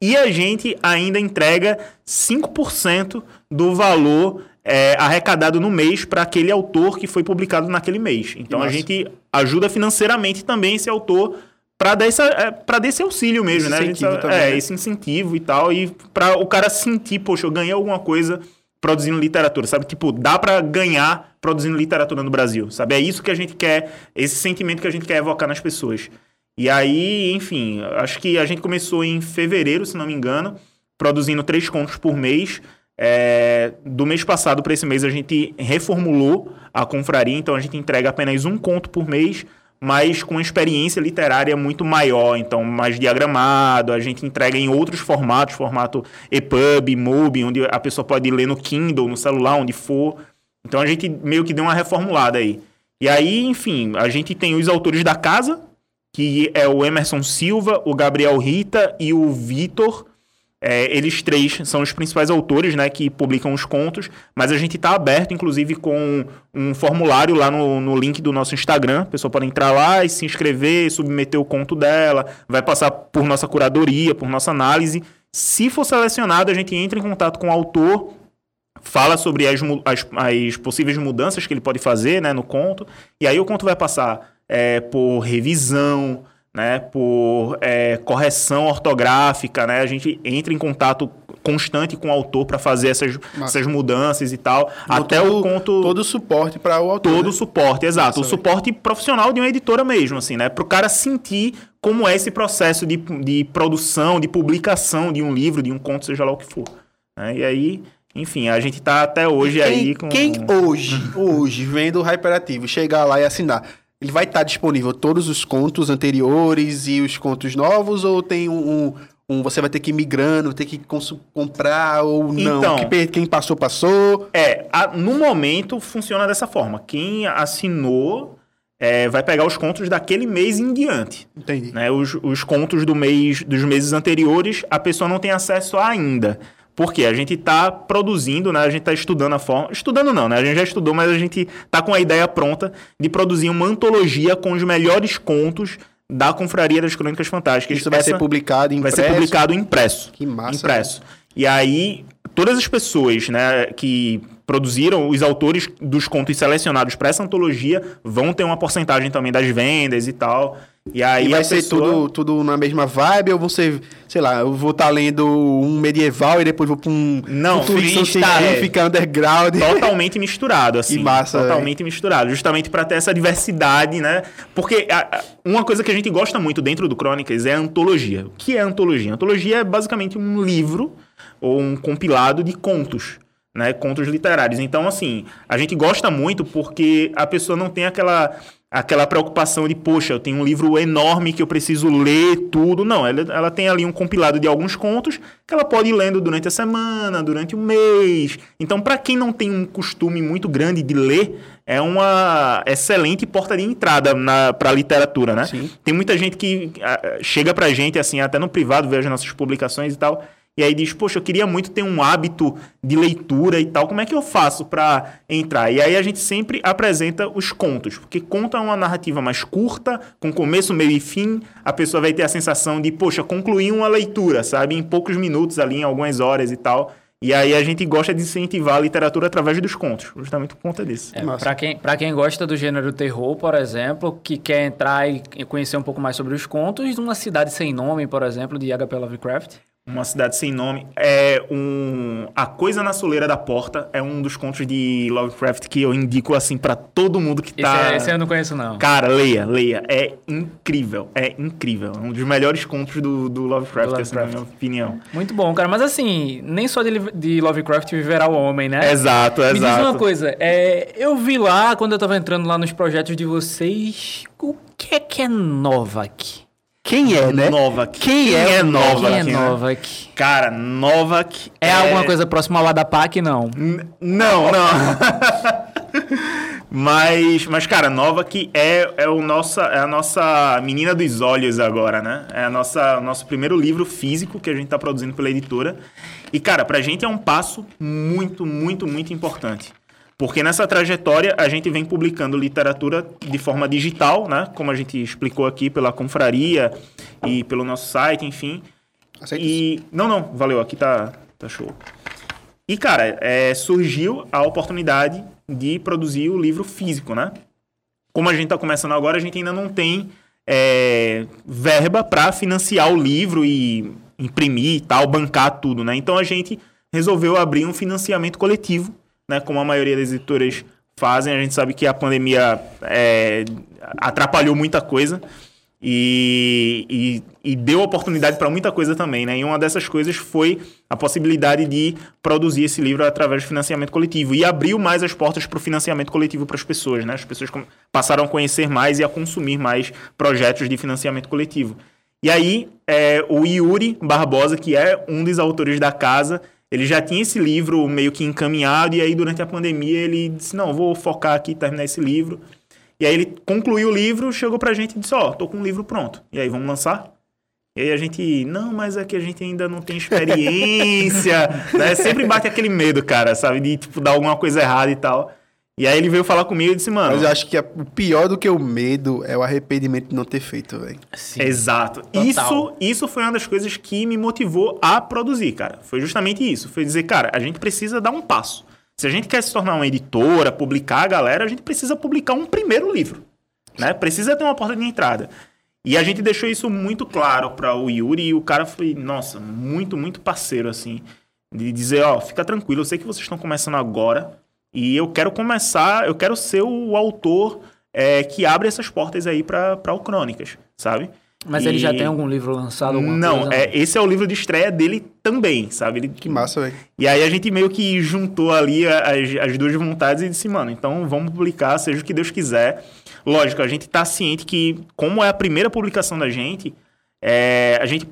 E a gente ainda entrega 5% do valor é, arrecadado no mês para aquele autor que foi publicado naquele mês. Então a gente ajuda financeiramente também esse autor para dar, essa, é, pra dar esse auxílio mesmo, Esse né? Gente sabe- também, é, né? esse incentivo e tal. E para o cara sentir, poxa, eu ganhei alguma coisa produzindo literatura, sabe? Tipo, dá para ganhar produzindo literatura no Brasil, sabe? É isso que a gente quer, esse sentimento que a gente quer evocar nas pessoas. E aí, enfim, acho que a gente começou em fevereiro, se não me engano, produzindo três contos por mês. É, do mês passado para esse mês a gente reformulou a confraria, então a gente entrega apenas um conto por mês, mas com uma experiência literária muito maior, então mais diagramado, a gente entrega em outros formatos, formato EPUB, MUBI, onde a pessoa pode ler no Kindle, no celular, onde for. Então a gente meio que deu uma reformulada aí. E aí, enfim, a gente tem os autores da casa, que é o Emerson Silva, o Gabriel Rita e o Vitor. É, eles três são os principais autores, né, que publicam os contos, mas a gente está aberto, inclusive, com um formulário lá no, no link do nosso Instagram. A pessoa pode entrar lá e se inscrever, submeter o conto dela, vai passar por nossa curadoria, por nossa análise. Se for selecionado, a gente entra em contato com o autor, fala sobre as, as- as possíveis mudanças que ele pode fazer né, no conto, e aí o conto vai passar é, por revisão, né, por é, correção ortográfica, né, a gente entra em contato constante com o autor para fazer essas, essas mudanças e tal, até todo, o conto Todo o suporte para o autor. todo né? o suporte, exato. O suporte profissional de uma editora mesmo, assim, né? Pro cara sentir como é esse processo de, de produção, de publicação de um livro, de um conto, seja lá o que for. né? E aí, Enfim, a gente tá até hoje aí quem, com... quem hoje, hoje, vendo o Hyperativo, chegar lá e assinar, ele vai estar disponível todos os contos anteriores e os contos novos, ou tem um. um- um- você vai ter que ir migrando, ter que comprar ou não? Então. Que quem passou, passou. É, a- no momento funciona dessa forma. Quem assinou é, vai pegar os contos daquele mês em diante. Entendi. né? Os, os contos do mês, dos meses anteriores, a pessoa não tem acesso ainda. Por quê? A gente está produzindo, né? A gente está estudando a forma. Estudando não, né? A gente já estudou, mas a gente está com a ideia pronta de produzir uma antologia com os melhores contos da Confraria das Crônicas Fantásticas. Isso vai Essa ser publicado em vai ser publicado impresso. Que massa, Impresso. E aí, todas as pessoas né, que produziram, os autores dos contos selecionados para essa antologia, vão ter uma porcentagem também das vendas e tal. E aí E vai a ser pessoa- tudo, tudo na mesma vibe ou ser, sei lá, eu vou estar lendo um medieval e depois vou pra um Não, ficção freestyle. científica underground. totalmente misturado, (laughs) assim. Que massa, Totalmente misturado. Justamente para ter essa diversidade, né? Porque a- a- uma coisa que a gente gosta muito dentro do Crônicas é a antologia. O que é antologia? Antologia é basicamente um livro ou um compilado de contos. Né, contos literários. Então, assim, a gente gosta muito porque a pessoa não tem aquela, aquela preocupação de, poxa, eu tenho um livro enorme que eu preciso ler tudo. Não, ela, ela tem ali um compilado de alguns contos que ela pode ir lendo durante a semana, durante o mês. Então, para quem não tem um costume muito grande de ler, é uma excelente porta de entrada para a literatura, né? Sim. Tem muita gente que ah, chega pra gente, assim, até no privado, vê as nossas publicações e tal, e aí diz, poxa, eu queria muito ter um hábito de leitura e tal, como é que eu faço pra entrar? E aí a gente sempre apresenta os contos, porque conto é uma narrativa mais curta, com começo, meio e fim, a pessoa vai ter a sensação de, poxa, concluir uma leitura, sabe? Em poucos minutos ali, em algumas horas e tal. E aí a gente gosta de incentivar a literatura através dos contos, justamente por conta disso. É, pra, quem, pra quem gosta do gênero terror, por exemplo, que quer entrar e e conhecer um pouco mais sobre os contos, Uma Cidade Sem Nome, por exemplo, de H.P. Lovecraft. Uma cidade sem nome. É um. A Coisa na Soleira da Porta é um dos contos de Lovecraft que eu indico assim pra todo mundo que Esse, tá. é- esse eu não conheço, não. Cara, leia, leia. É incrível. É incrível. É um dos melhores contos do, do Lovecraft, Do assim, na Lovecraft. minha opinião. Muito bom, cara. Mas assim, nem só de, de Lovecraft viverá o homem, né? Exato, Me diz exato. uma coisa, é, eu vi lá, quando eu tava entrando lá nos projetos de vocês, o que é que é Novak? Quem é, né? Novak. Quem é Novak? Quem é né? Novak? Cara, Novak É, alguma coisa próxima ao Adapak? Não. N- Não, não. (laughs) mas, mas, cara, Nova que é, é, o nossa, é a nossa menina dos olhos agora, né? É a nossa, o nosso primeiro livro físico que a gente tá produzindo pela editora. E, cara, pra gente é um passo muito, muito, muito importante. Porque nessa trajetória a gente vem publicando literatura de forma digital, né? Como a gente explicou aqui pela confraria e pelo nosso site, enfim. Aceita E. Não, não, valeu, aqui tá, tá show. E, cara, é, surgiu a oportunidade de produzir o livro físico, né? Como a gente tá começando agora, a gente ainda não tem é, verba para financiar o livro e imprimir e tal, bancar tudo, né? Então a gente resolveu abrir um financiamento coletivo, né? Como a maioria das editoras fazem. A gente sabe que a pandemia é, atrapalhou muita coisa e, e, e deu oportunidade para muita coisa também, né? E uma dessas coisas foi a possibilidade de produzir esse livro através de financiamento coletivo e abriu mais as portas para o financiamento coletivo para as pessoas, né? As pessoas passaram a conhecer mais e a consumir mais projetos de financiamento coletivo. E aí, é, o Yuri Barbosa, que é um dos autores da casa, ele já tinha esse livro meio que encaminhado, e aí durante a pandemia ele disse, não, vou focar aqui, terminar esse livro. E aí ele concluiu o livro, chegou pra gente e disse, ó, tô com um livro pronto. E aí, vamos lançar? E aí a gente, não, mas é que a gente ainda não tem experiência, (laughs) né? Sempre bate aquele medo, cara, sabe? De, tipo, dar alguma coisa errada e tal. E aí ele veio falar comigo e disse, mano... Mas eu acho que a- o pior do que o medo é o arrependimento de não ter feito, velho. Sim. Exato. Total. Isso, isso foi uma das coisas que me motivou a produzir, cara. Foi justamente isso. Foi dizer, cara, a gente precisa dar um passo. Se a gente quer se tornar uma editora, publicar a galera, a gente precisa publicar um primeiro livro. Né? Precisa ter uma porta de entrada. E a gente deixou isso muito claro para o Yuri e o cara foi, nossa, muito, muito parceiro, assim. De dizer, ó, fica tranquilo, eu sei que vocês estão começando agora e eu quero começar, eu quero ser o autor é, que abre essas portas aí para o Crônicas, sabe? Mas ele já E- tem algum livro lançado? Alguma Não, coisa? é, esse é o livro de estreia dele também, sabe? Ele, Que massa, velho. E aí a gente meio que juntou ali as, as duas vontades e disse, mano, então vamos publicar, seja o que Deus quiser. Lógico, a gente tá ciente que, como é a primeira publicação da gente, é, a gente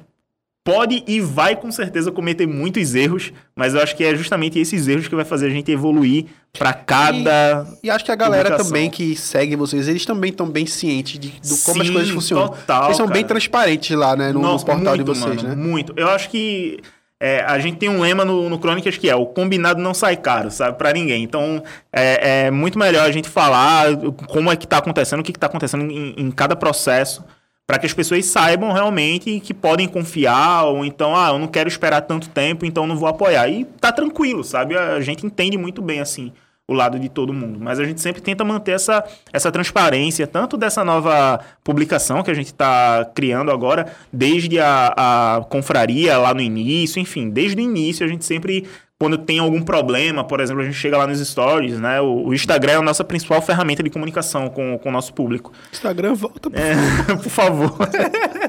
pode e vai com certeza cometer muitos erros, mas eu acho que é justamente esses erros que vai fazer a gente evoluir pra cada. E acho que a galera Publicação. também que segue vocês, eles também estão bem cientes de, do como as Sim, coisas funcionam. total, Eles são bem cara. transparentes lá, né? No, no Nossa, portal de muito, vocês, mano, né? Muito. Eu acho que é, a gente tem um lema no, no Crônicas que é o combinado não sai caro, sabe? Pra ninguém. Então é, é muito melhor a gente falar como é que tá acontecendo, o que, que tá acontecendo em, em cada processo. Pra que as pessoas saibam realmente que podem confiar, ou então, ah, eu não quero esperar tanto tempo, então não vou apoiar. E tá tranquilo, sabe? A gente entende muito bem, assim, o lado de todo mundo. Mas a gente sempre tenta manter essa, essa transparência, tanto dessa nova publicação que a gente está criando agora, desde a, a confraria lá no início, enfim, desde o início a gente sempre. Quando tem algum problema, por exemplo, a gente chega lá nos stories, né? O, o Instagram é a nossa principal ferramenta de comunicação com, com o nosso público. Instagram volta. É, (laughs) por favor.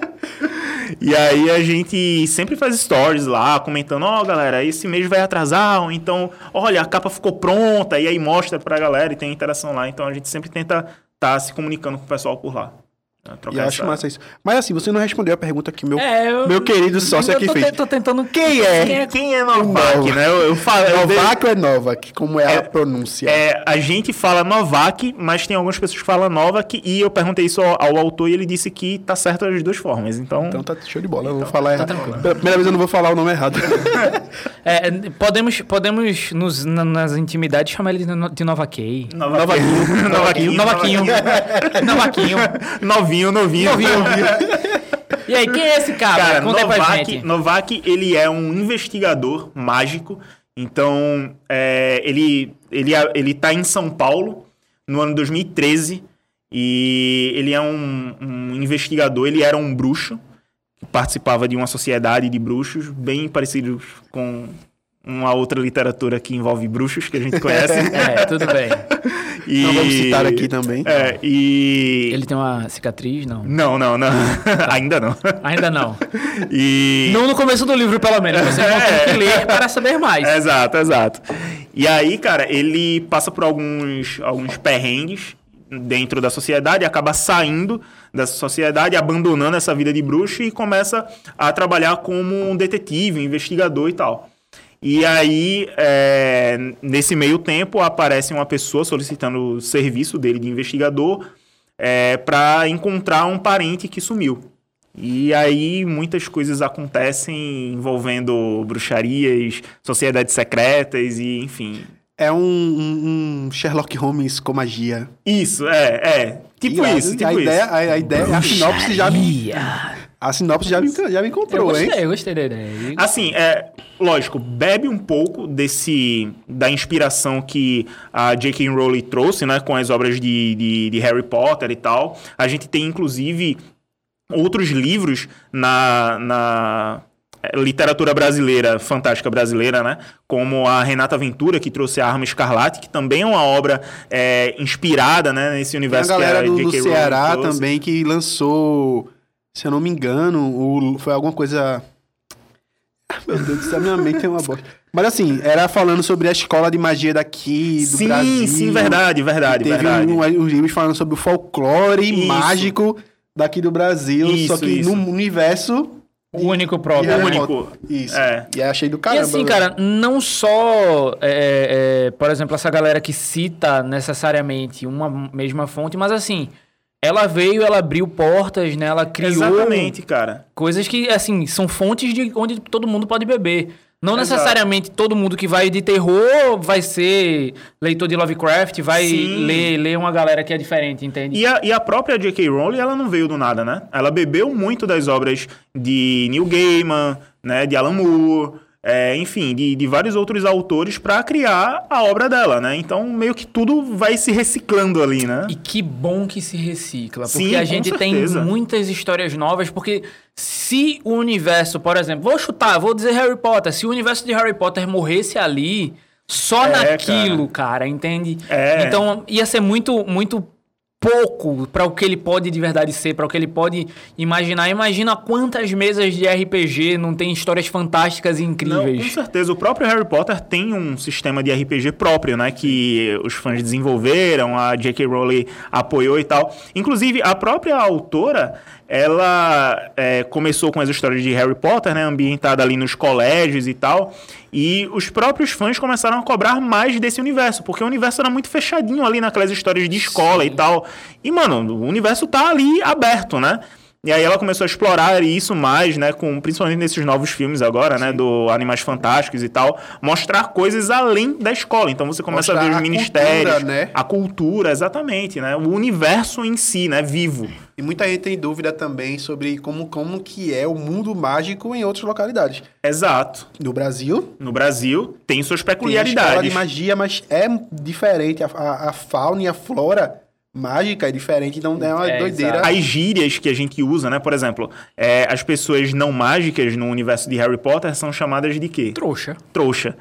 (laughs) e aí a gente sempre faz stories lá, comentando, ó, galera, esse mês vai atrasar, ou então, olha, a capa ficou pronta, e aí mostra pra galera e tem interação lá. Então a gente sempre tenta estar se comunicando com o pessoal por lá. E trocar eu acho essa- massa isso. Mas assim, você não respondeu a pergunta que meu, É, eu- meu querido sócio eu aqui tô, fez. te- tô tentando... Quem é? Quem é, quem é Novak, Nova. né? Eu, eu falo, eu Novak ou é Novak? Como é, É- a pronúncia? É, a gente fala Novak, mas tem algumas pessoas que falam Novak, e eu perguntei isso ao, ao autor e ele disse que tá certo das duas formas. Então, Então tá show de bola, eu vou falar errado. Pela primeira vez eu não vou falar o nome errado. (laughs) É, podemos, podemos nos, na- nas intimidades chamar ele de, no- de Novakei. Novaquinho. Novaquinho. (laughs) Novaquinho. Novaquinho. (laughs) Novinho, novinho. (laughs) E aí, quem é esse cara? Cara, Conta Novak. Novak, ele é um investigador mágico. Então, é, ele, ele, ele tá em São Paulo no ano 2013. E ele é um, um investigador, ele era um bruxo. Que participava de uma sociedade de bruxos, bem parecidos com uma outra literatura que envolve bruxos que a gente conhece. (laughs) É, tudo bem. (laughs) E- Não vamos citar aqui também. É, e... Ele tem uma cicatriz? Não. Não, não, não. (laughs) Ainda não. Ainda não. E... Não no começo do livro, pelo menos. Vocês vão ter que ler para saber mais. Exato, exato. E aí, cara, ele passa por alguns, alguns perrengues dentro da sociedade, acaba saindo dessa sociedade, abandonando essa vida de bruxo e começa a trabalhar como um detetive, um investigador e tal. E aí, é, nesse meio tempo, aparece uma pessoa solicitando o serviço dele de investigador para encontrar um parente que sumiu. E aí muitas coisas acontecem envolvendo bruxarias, sociedades secretas e enfim. É um, um- um Sherlock Holmes com magia. Isso, é, é. Tipo Irado. isso, tipo a isso. ideia, a, a ideia, a sinopse já me. A sinopse já me, já me Eu comprou, hein? gostei, eu gostei da ideia. Assim, é, lógico, bebe um pouco desse da inspiração que a J.K. Rowling trouxe, né, com as obras de, de, de Harry Potter e tal. A gente tem inclusive outros livros na, na eh, literatura brasileira, fantástica brasileira, né? Como a Renata Ventura, que trouxe a Arma Escarlate, que também é uma obra eh, inspirada né, nesse Tem a universo galera que a do, do Ceará trouxe. também que lançou, se eu não me engano, o- foi alguma coisa. Ah, Meu Deus do céu, minha mente é uma bosta. Mas assim, era falando sobre a escola de magia daqui do Sim, Brasil. sim, verdade, verdade, Teve verdade. um, uns livros falando sobre o folclore Isso. mágico daqui do Brasil, Isso, só que isso. no universo O único próprio. Harry único. Isso. É. E achei do E caramba. assim, cara, não só, é, é, por exemplo, essa galera que cita necessariamente uma mesma fonte, mas assim, ela veio, ela abriu portas, né? Ela criou Exatamente, cara. coisas que, assim, são fontes de onde todo mundo pode beber. Não Exato. necessariamente todo mundo que vai de terror vai ser leitor de Lovecraft, vai Sim. ler, ler uma galera que é diferente, entende? E a, e a própria J.K. Rowling, ela não veio do nada, né? Ela bebeu muito das obras de Neil Gaiman, né? De Alan Moore, é, enfim, de, de vários outros autores para criar a obra dela, né? Então, meio que tudo vai se reciclando ali, né? E que bom que se recicla, porque Sim, a gente tem muitas histórias novas, porque se o universo, por exemplo, vou chutar, vou dizer Harry Potter, se o universo de Harry Potter morresse ali, só É, naquilo, cara. entende? É. Então ia ser muito, muito pouco pra o que ele pode de verdade ser, pra o que ele pode imaginar. Imagina quantas mesas de RPG não tem histórias fantásticas e Não, com incríveis. certeza. O próprio Harry Potter tem um sistema de RPG próprio, né? Que os fãs desenvolveram, a J.K. Rowling apoiou e tal. Inclusive, a própria autora, ela é, começou com as histórias de Harry Potter, né? Ambientada ali nos colégios e tal. E os próprios fãs começaram a cobrar mais desse universo, porque o universo era muito fechadinho ali naquelas histórias de escola e tal. E, mano, o universo tá ali aberto, né? E aí ela começou a explorar isso mais, né, com principalmente nesses novos filmes agora, né, do Animais Fantásticos e tal, mostrar coisas além da escola. Então você começa a Mostrar ver os a ministérios, cultura, né? a cultura, exatamente, né, o universo em si, né, vivo. E muita gente tem dúvida também sobre como, como que é o mundo mágico em outras localidades. Exato. No Brasil, No Brasil tem suas tem a escola peculiaridades. de magia, mas é diferente. A, a, a fauna e a flora mágica é diferente, então é uma É, doideira. exato. As gírias que a gente usa, né, por exemplo, é, as pessoas não mágicas no universo de Harry Potter são chamadas de quê? Trouxa. Trouxa.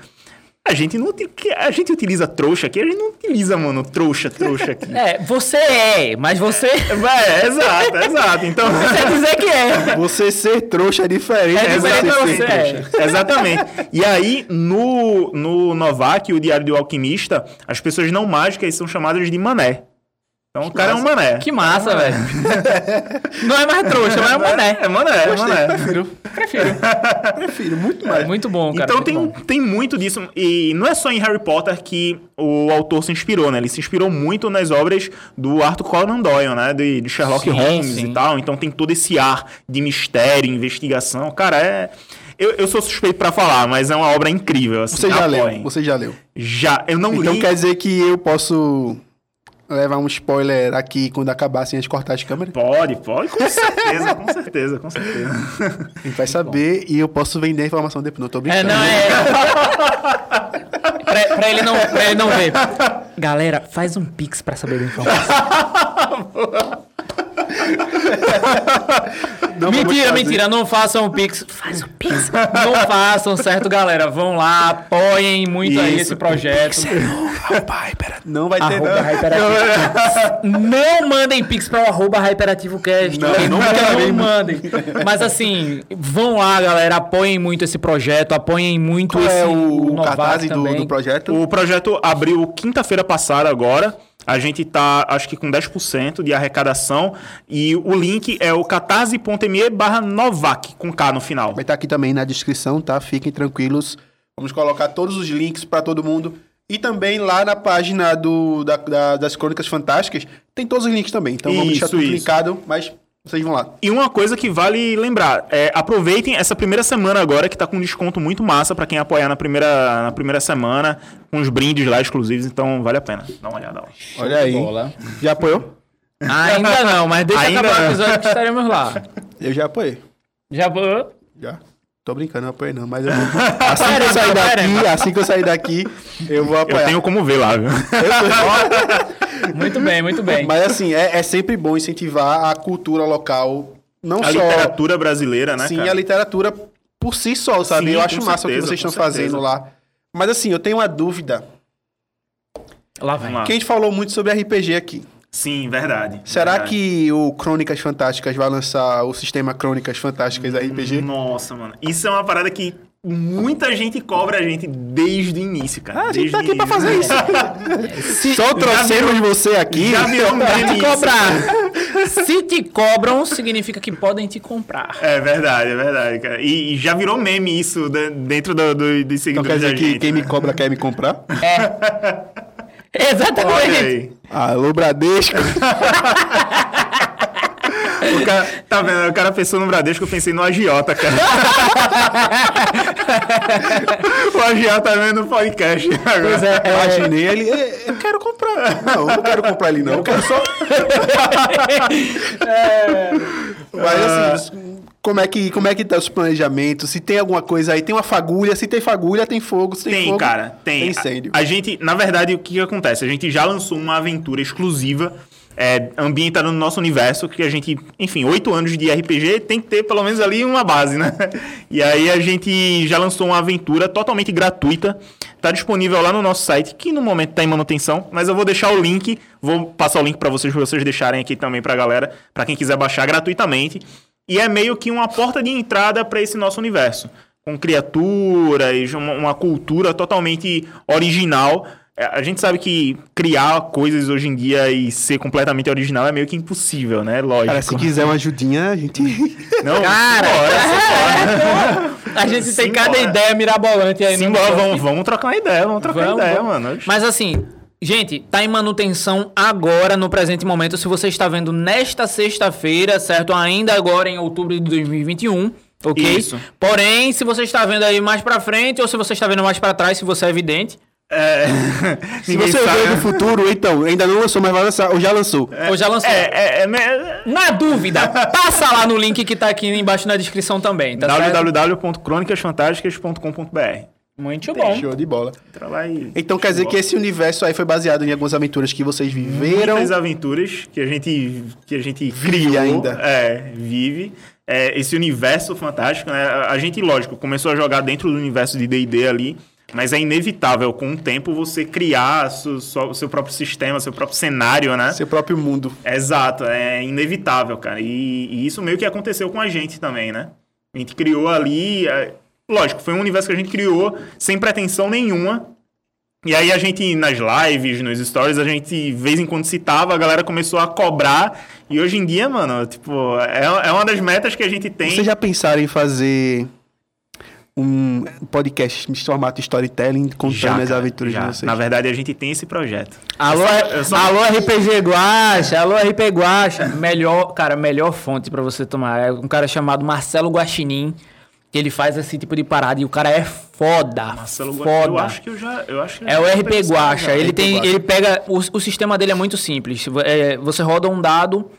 A gente não a gente utiliza trouxa aqui, a gente não utiliza, mano, trouxa, trouxa aqui. (laughs) É, você é, mas você (laughs) É, exato, exato. Então, quer dizer que é. (laughs) Você ser trouxa é diferente É de diferente você você, trouxa. é. Exatamente. E aí, no, no Novak, o Diário do Alquimista, as pessoas não mágicas são chamadas de mané. Então, o cara é um mané. Que massa, velho. Não é mais trouxa, mas é um (laughs) mané. É mané, é mané. Prefiro, Prefiro. (laughs) prefiro muito mais. Muito bom, cara. Então muito tem, bom. tem muito disso. E não é só em Harry Potter que o autor se inspirou, né? Ele se inspirou muito nas obras do Arthur Conan Doyle, né? De, de Sherlock Sim, Holmes sim. e tal. Então tem todo esse ar de mistério, investigação. Cara, é... Eu, eu sou suspeito pra falar, mas é uma obra incrível. Assim, Você já leu, apoiem. você já leu. Já. Eu não Então li... quer dizer que eu posso levar um spoiler aqui quando acabar assim, antes de cortar as câmeras? Pode, pode, com certeza, com certeza, com certeza. A gente vai saber e eu posso vender a informação depois. Não tô É, brincando. não, é. (laughs) pra, pra ele não, pra ele não ver. (laughs) Galera, faz um pix pra saber da informação. (laughs) (laughs) Não mentira, mentira, não façam um pix. Faz um pix. Não (laughs) façam, certo, galera? Vão lá, apoiem muito aí Isso. esse projeto. Pai, pera. Não vai ter Arroba não. (laughs) Não mandem pix para o arroba HyperativoCast. Não, Não, não não, mandem. Mas assim, vão lá, galera. Apoiem muito esse projeto. Apoiem muito Qual esse é o, Novac cartaz do, do projeto? O projeto abriu quinta-feira passada agora. A gente tá, acho que com 10% de arrecadação. E o link é o catarse.me barra Novac, com K no final. Vai estar aqui também na descrição, tá? Fiquem tranquilos. Vamos colocar todos os links para todo mundo. E também lá na página do, da- da- das Crônicas Fantásticas tem todos os links também. Então vamos deixar tudo isso. linkado, mas vocês vão lá. E uma coisa que vale lembrar, é, aproveitem essa primeira semana agora, que tá com um desconto muito massa pra quem apoiar na primeira, na primeira semana, com os brindes lá exclusivos, então vale a pena. Dá uma olhada lá. Olha aí. Bola. Já apoiou? Ainda não, mas deixa Ainda acabar o episódio que estaremos lá. Eu já apoiei. Já vou. Já. Tô brincando, não apoiei não, mas eu vou. (laughs) Assim que eu sair daqui, assim que eu sair daqui, eu vou Eu apoiar. tenho como ver lá, viu? (laughs) Muito bem, muito bem. Mas assim, é, é sempre bom incentivar a cultura local, não A só... literatura brasileira, né, Sim, cara? a literatura por si só, sabe? Sim, eu acho massa o que certeza, vocês estão fazendo certeza. lá. Mas assim, eu tenho uma dúvida. Lá vem. Vamos lá. Que a gente falou muito sobre RPG aqui. Sim, verdade. Será verdade. que o Crônicas Fantásticas vai lançar o sistema Crônicas Fantásticas RPG? Nossa, mano. Isso é uma parada que muita gente cobra a gente desde o início, cara. Ah, a gente tá aqui pra fazer isso. (laughs) Só trouxemos você aqui. Já virou um Pra te cobrar. Se te cobram, significa que podem te comprar. É verdade, é verdade, cara. E, e já virou meme isso de- dentro do, do, dos Então seguidores quer dizer que quem né? me cobra quer me comprar? (laughs) Olha Exatamente. Alô, Bradesco. (laughs) O cara, tá vendo? O cara pensou no Bradesco, eu pensei no agiota, cara. (laughs) o agiota vendo no podcast agora. Pois é, é, Imaginei ele. "É, Eu quero comprar. Não, eu não quero comprar ele, não. Eu quero só. (laughs) Mas assim, como é, que, como é que tá os planejamentos? Se tem alguma coisa aí, tem uma fagulha. Se tem fagulha, tem fogo. Se tem, Tem, fogo, cara, tem. Tem incêndio. A, a gente, na verdade, o que, que acontece? A gente já lançou uma aventura exclusiva é, ambientada no nosso universo, que a gente, enfim, oito anos de RPG tem que ter pelo menos ali uma base, né? (laughs) E aí a gente já lançou uma aventura totalmente gratuita, tá disponível lá no nosso site, que no momento tá em manutenção, mas eu vou deixar o link, vou passar o link para vocês, pra vocês deixarem aqui também pra galera, para quem quiser baixar gratuitamente. E é meio que uma porta de entrada para esse nosso universo, com criaturas, uma, uma cultura totalmente original. É, A gente sabe que criar coisas hoje em dia e ser completamente original é meio que impossível, né? Lógico. Cara, se quiser uma ajudinha, a gente. (laughs) Não, Cara, a gente tem cada ideia mirabolante aí. no Simbora, chat. vamos, vamos trocar uma ideia, vamos trocar Vamos, ideia, vamos. mano. Mas assim, gente, tá em manutenção agora, no presente momento. Se você está vendo nesta sexta-feira, certo? Ainda agora em outubro de 2021. Ok? Isso. Porém, se você está vendo aí mais pra frente ou se você está vendo mais pra trás, se você é evidente, É... (laughs) Se você sabe, veio do né? futuro, então, ainda não lançou, mas vai lançar, ou já lançou. ou já lançou. É, é, é, é, Na dúvida, passa lá no link que tá aqui embaixo na descrição também, tá www.cronicasfantásticas.com.br Muito bom. Show de bola. Então quer dizer que esse universo aí foi baseado em algumas aventuras que vocês viveram. muitas aventuras que a gente que a gente Vive criou ainda. é vive é, esse universo fantástico né? A gente lógico começou a jogar dentro do universo de D&D ali mas é inevitável com o tempo você criar o seu próprio sistema seu próprio cenário né Seu próprio mundo. Exato, é inevitável, cara. E, e isso meio que aconteceu com a gente também, né? A gente criou ali. é, lógico, foi um universo que a gente criou sem pretensão nenhuma. E aí a gente, nas lives, nos stories, a gente, de vez em quando citava, a galera começou a cobrar. E hoje em dia, mano, tipo, é, é uma das metas que a gente tem. Vocês já pensaram em fazer um podcast de formato storytelling contando Já, as aventuras já. de vocês? Na verdade, a gente tem esse projeto. Alô, eu só- alô RPG Guacha, alô RP Guacha. Melhor, cara, melhor fonte pra você tomar. É um cara chamado Marcelo Guaxinim, que ele faz esse tipo de parada e o cara é foda. Marcelo foda. Eu acho que eu já. Eu acho que eu É o RP Guacha. Ele tem, ele pega o, o sistema dele é muito simples. É, você roda um dado,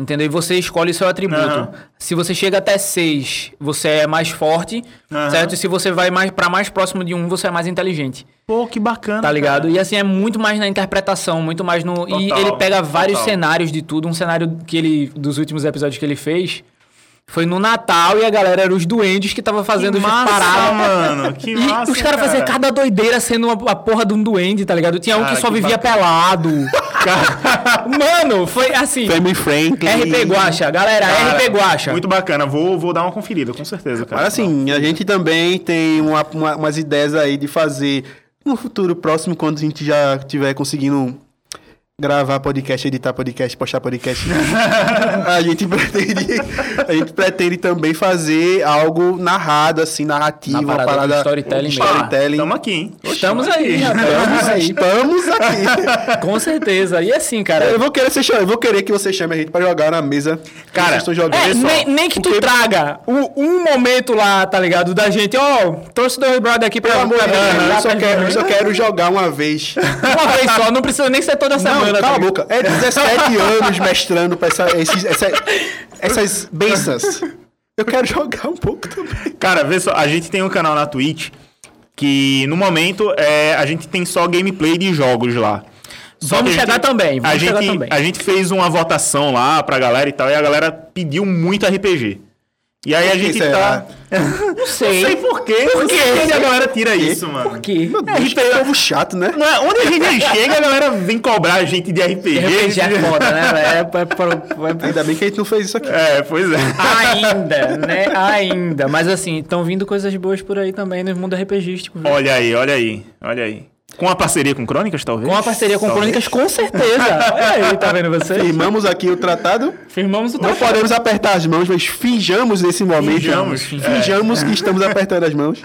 entendeu? E você escolhe seu atributo. Aham. Se você chega até 6, você é mais forte, Aham. certo? E se você vai mais para mais próximo de um, você é mais inteligente. Pô, que bacana. Tá ligado? cara. E assim, é muito mais na interpretação, muito mais no. e Total, ele pega vários total. cenários de tudo. Um cenário que ele. dos últimos episódios que ele fez. Foi no Natal e a galera era os duendes que tava fazendo que as massa, mano. (laughs) Que E massa, os caras faziam cada doideira sendo uma, a porra de um duende, tá ligado? Tinha um Cara, que só que vivia bacana. pelado. (laughs) (laughs) Mano, foi assim. Family friendly. RP Guacha, galera, Cara, RP Guacha. Muito bacana. Vou, vou dar uma conferida, com certeza, cara. Mas assim, a gente também tem uma- uma- umas ideias aí de fazer no futuro próximo, quando a gente já tiver conseguindo gravar podcast, editar podcast, postar podcast. (laughs) a gente pretende, a gente pretende também fazer algo narrado, assim, narrativo, Na uma parada do parada storytelling mesmo. storytelling. Tamo aqui, hein? Estamos Tamo aí. Estamos aí, estamos aqui. (laughs) Com certeza. E assim, cara. Eu vou querer, ser, eu vou querer que você chame a gente pra jogar na mesa. Cara, vocês estão jogando. É, Só. nem, nem que tu traga o- um momento lá, tá ligado? Da gente, ó, trouxe dois brother aqui pra Pelo amor de pra- Deus, pra- eu só quero, eu só quero jogar uma vez. Uma vez só, não precisa nem ser toda semana. Não, cala a ligado? boca. É 17 (laughs) anos mestrando pra essa, esses- essa- essas bênçãos. Eu quero jogar um pouco também. Cara, vê só, a gente tem um canal na Twitch que no momento é, a gente tem só gameplay de jogos lá. Só Vamos a chegar gente- também, vamos a chegar gente, também. A gente fez uma votação lá pra galera e tal, e a galera pediu muito RPG. E aí a gente será? tá. (laughs) Não sei. Não sei por quê. Por quê? que a galera tira isso, mano? Por quê? Meu Deus, que povo chato, né? Não é- Onde a gente (laughs) chega, a galera vem cobrar a gente de RPG. RPG é foda, né? (laughs) É, é, é, Ainda bem que a gente não fez isso aqui. É, pois é. Ainda, né? Ainda. Mas assim, estão vindo coisas boas por aí também no mundo RPGístico. viu? Olha aí, olha aí, olha aí. Com a parceria com Crônicas, talvez? Com a parceria com Talvez. Crônicas, com certeza. (laughs) Olha aí, tá vendo você? Firmamos aqui o tratado. Firmamos o Não tratado. podemos apertar as mãos, mas finjamos nesse momento. Finjamos, Finjamos que estamos apertando as mãos.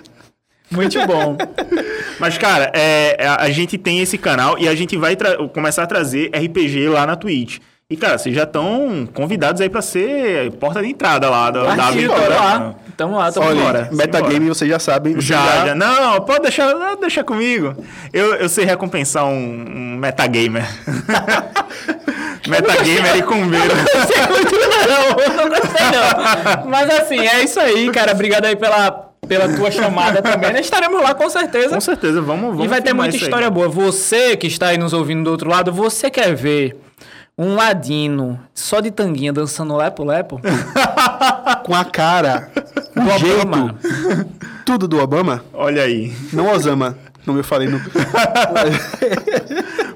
Muito bom. (laughs) Mas, cara, é, a, gente tem esse canal e a gente vai começar a trazer RPG lá na Twitch. E, cara, vocês já estão convidados aí pra ser porta de entrada lá da, da aventura. bora lá. Tamo lá, tamo Olha, metagame vocês já sabem. Já, já. Não, pode deixar, deixa comigo. Eu, eu sei recompensar um, um metagamer. (laughs) metagamer e cumbeiro. gostei muito não, não gostei não. Mas assim, é isso aí, cara. Obrigado aí pela, pela tua chamada também. Nós estaremos lá com certeza. Com certeza, vamos, vamos E vai ter muita isso aí. história boa. Você que está aí nos ouvindo do outro lado, você quer ver um ladino só de tanguinha dançando lepo-lepo? (laughs) Com a cara, o Do jeito, Obama. tudo do Obama. Olha aí. Não Osama, como eu falei no... (laughs)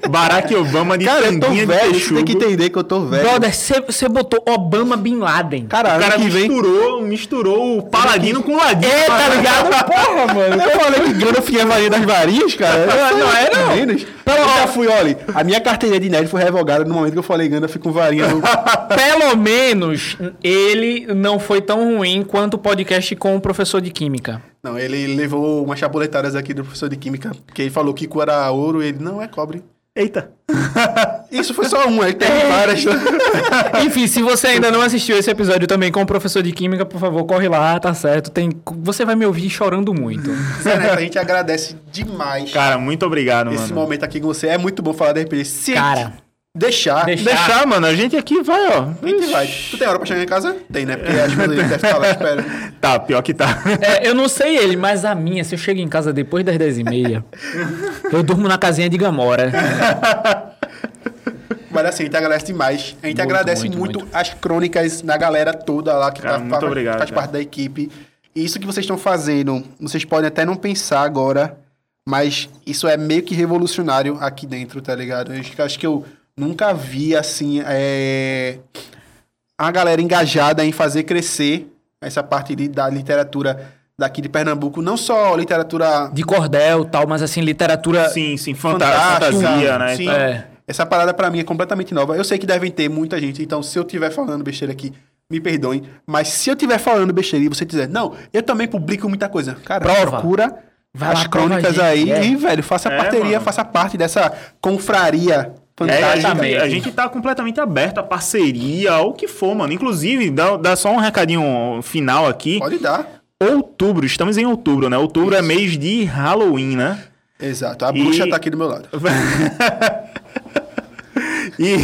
Barack Obama de Cara, eu tô tanguinha de velho, você tem que entender que eu tô velho. Brother, você botou Obama Bin Laden. Cara, O cara que vem... misturou, misturou o paladino com o ladino. É, tá ligado? (laughs) Porra, mano. Eu falei que Gandalf tinha varinha das varinhas, cara. Eu, não é, não. Menos. Eu já fui, olha, a minha carteirinha de nerd foi revogada no momento que eu falei Gandalf com varinha no... (laughs) Pelo menos ele não foi tão ruim quanto o podcast com o professor de química. Não, ele levou umas chapuletadas aqui do professor de química, porque ele falou que Kiko era ouro, ele, não, é cobre. Eita. (laughs) Isso foi só um, ele tem várias. (laughs) Enfim, se você ainda não assistiu esse episódio também com o professor de química, por favor, corre lá, tá certo. Tem, você vai me ouvir chorando muito. (laughs) Sério, a gente agradece demais Cara, muito obrigado, esse mano. momento aqui com você. É muito bom falar de RPG. Cara, deixar, deixa- Deixar, mano, a gente aqui vai, ó. a gente vai. Tu tem hora pra chegar em casa? Tem, né? Porque as coisas devem estar lá esperando. (laughs) Tá, pior que tá. (laughs) É, eu não sei ele, mas a minha, se eu chego em casa depois das 10h30, eu durmo na casinha de Gamora. (laughs) Mas assim, a gente agradece demais. A gente Muito, agradece muito, muito, muito. as crônicas da galera toda lá que Cara, tá, muito faz, obrigado, faz cara. parte da equipe. E isso que vocês estão fazendo, vocês podem até não pensar agora, mas isso é meio que revolucionário aqui dentro, tá ligado? Eu acho que- acho que eu nunca vi, assim, é... a galera engajada em fazer crescer essa parte de- da literatura daqui de Pernambuco. Não só literatura De cordel e tal, mas assim, literatura. Sim, sim, fantástica, fantasia, né? sim. É. Essa parada pra mim é completamente nova. Eu sei que devem ter muita gente, então se eu estiver falando besteira aqui, me perdoem. Mas se eu estiver falando besteira e você dizer, não, eu também publico muita coisa. Cara, Prova. procura Vai as lá, crônicas aí é. e, velho, faça É, parceria, mano. faça parte dessa confraria É, a, gente, a gente tá completamente aberto a parceria, ao que for, mano. Inclusive, dá, dá só um recadinho final aqui. Pode dar. Outubro, estamos em outubro, né? Outubro é mês de Halloween, né? Exato. A E- bruxa tá aqui do meu lado. (laughs) E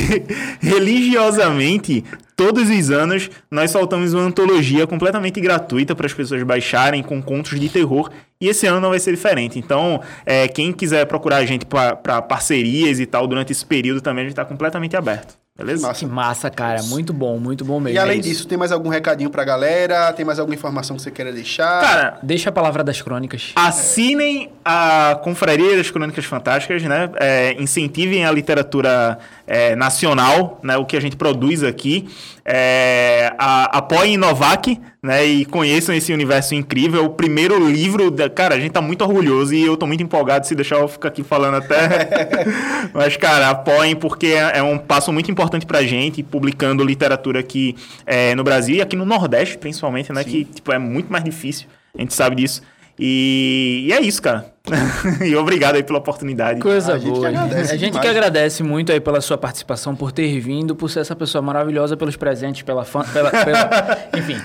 religiosamente, todos os anos, nós soltamos uma antologia completamente gratuita para as pessoas baixarem com contos de terror. E esse ano não vai ser diferente. Então, é, quem quiser procurar a gente para parcerias e tal durante esse período também, a gente está completamente aberto. Beleza? Massa. Que massa, cara. Muito bom, muito bom mesmo. E além É isso. disso, tem mais algum recadinho pra galera? Tem mais alguma informação que você queira deixar? Cara, Deixa a palavra das crônicas. Assinem a Confraria das Crônicas Fantásticas, né? É, incentivem a literatura é, nacional, né? O que a gente produz aqui. É, a- apoiem Novak, né? E conheçam esse universo incrível. É o primeiro livro... Da... Cara, a gente tá muito orgulhoso e eu tô muito empolgado. Se deixar eu ficar aqui falando até... (laughs) Mas, cara, apoiem porque é é um passo muito importante pra gente, publicando literatura aqui é, no Brasil e aqui no Nordeste, principalmente, né? Que, tipo, é muito mais difícil. A gente sabe disso. E, e é isso, cara. (laughs) e obrigado aí pela oportunidade. Coisa A gente boa. que agradece a gente demais. que agradece muito aí pela sua participação, por ter vindo, por ser essa pessoa maravilhosa, pelos presentes, pela fã. Pela, pela- (laughs) Enfim.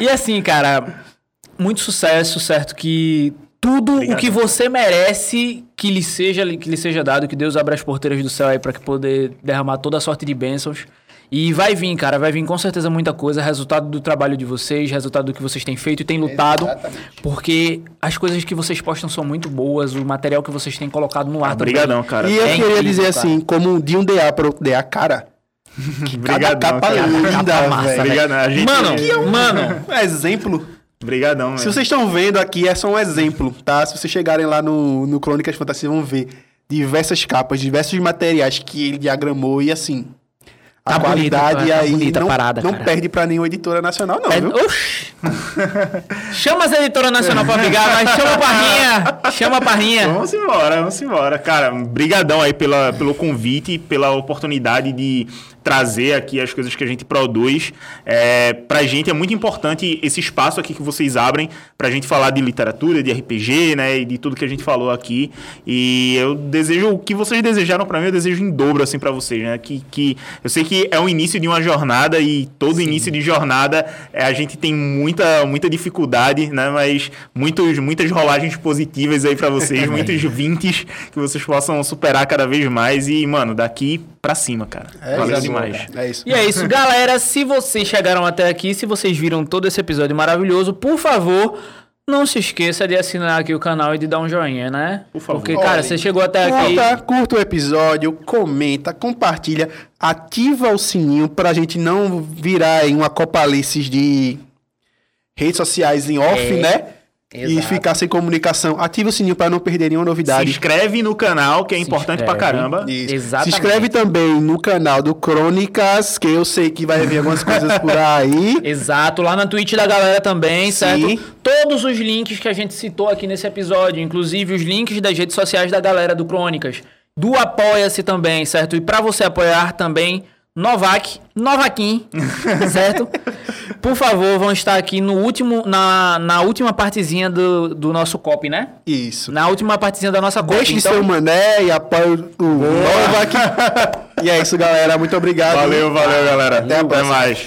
E assim, cara, muito sucesso, certo? Que tudo Obrigado. o que você merece que lhe seja que lhe seja dado, que Deus abra as porteiras do céu aí para que poder derramar toda a sorte de bênçãos. E vai vir, cara, vai vir com certeza muita coisa, resultado do trabalho de vocês, resultado do que vocês têm feito e têm lutado, Exatamente. porque as coisas que vocês postam são muito boas, o material que vocês têm colocado no ar também. Obrigadão, cara. E eu É queria incrível, dizer cara. assim, como de um DA para outro DA, cara, (laughs) Obrigadão, cada capa cara. linda, Capa massa. Obrigadão. A gente... Mano, mano, Um (laughs) exemplo. Obrigadão, Se velho. vocês estão vendo aqui, é só um exemplo, tá? Se vocês chegarem lá no, no Crônicas Fantásticas, vocês vão ver diversas capas, diversos materiais que ele diagramou e assim. A Tá bonita, qualidade tá aí bonita a não, parada, não cara. perde pra nenhuma editora nacional, não, É, viu? (laughs) chama as editoras nacional pra brigar, mas chama a Parrinha. Chama a Parrinha. Vamos embora, vamos embora. Cara, brigadão aí pela, pelo convite, pela oportunidade de trazer aqui as coisas que a gente produz. É, pra gente é muito importante esse espaço aqui que vocês abrem pra gente falar de literatura, de RPG, né, e de tudo que a gente falou aqui. E eu desejo o que vocês desejaram pra mim, eu desejo em dobro assim para vocês, né? Que, que eu sei que é o início de uma jornada e todo início de jornada é, a gente tem muita muita dificuldade, né? Mas muitos muitas rolagens positivas aí pra vocês, (laughs) muitos vintes que vocês possam superar cada vez mais e, mano, daqui pra cima, cara. Valeu isso, demais. É isso. E é isso, (laughs) galera. Se vocês chegaram até aqui, se vocês viram todo esse episódio maravilhoso, por favor, Não se esqueça de assinar aqui o canal e de dar um joinha, né? Por favor. Porque, cara, Olha, você chegou até aqui. Curta, curta o episódio, comenta, compartilha, ativa o sininho pra gente não virar em uma copalices de redes sociais em off, É, né? E exato. ficar sem comunicação. Ativa o sininho pra não perder nenhuma Se novidade. inscreve no canal, que é Se importante pra inscreve. caramba. Isso. Exatamente. Se inscreve também no canal do Crônicas, que eu sei que vai vir algumas coisas por aí. (laughs) Exato, lá na Twitch da galera também, Sim. certo? Todos os links que a gente citou aqui nesse episódio, inclusive os links das redes sociais da galera do Crônicas, do Apoia-se também, certo? E pra você apoiar também, Novak, Novaquim, (laughs) certo? Por favor, vão estar aqui no último, na, na última partezinha do, do nosso copy, né? Isso. Na última partezinha da nossa copy. Deixe Então, seu mané e apoie o Novak. e é isso, galera. Muito obrigado. Valeu, valeu, galera. Até a próxima. mais.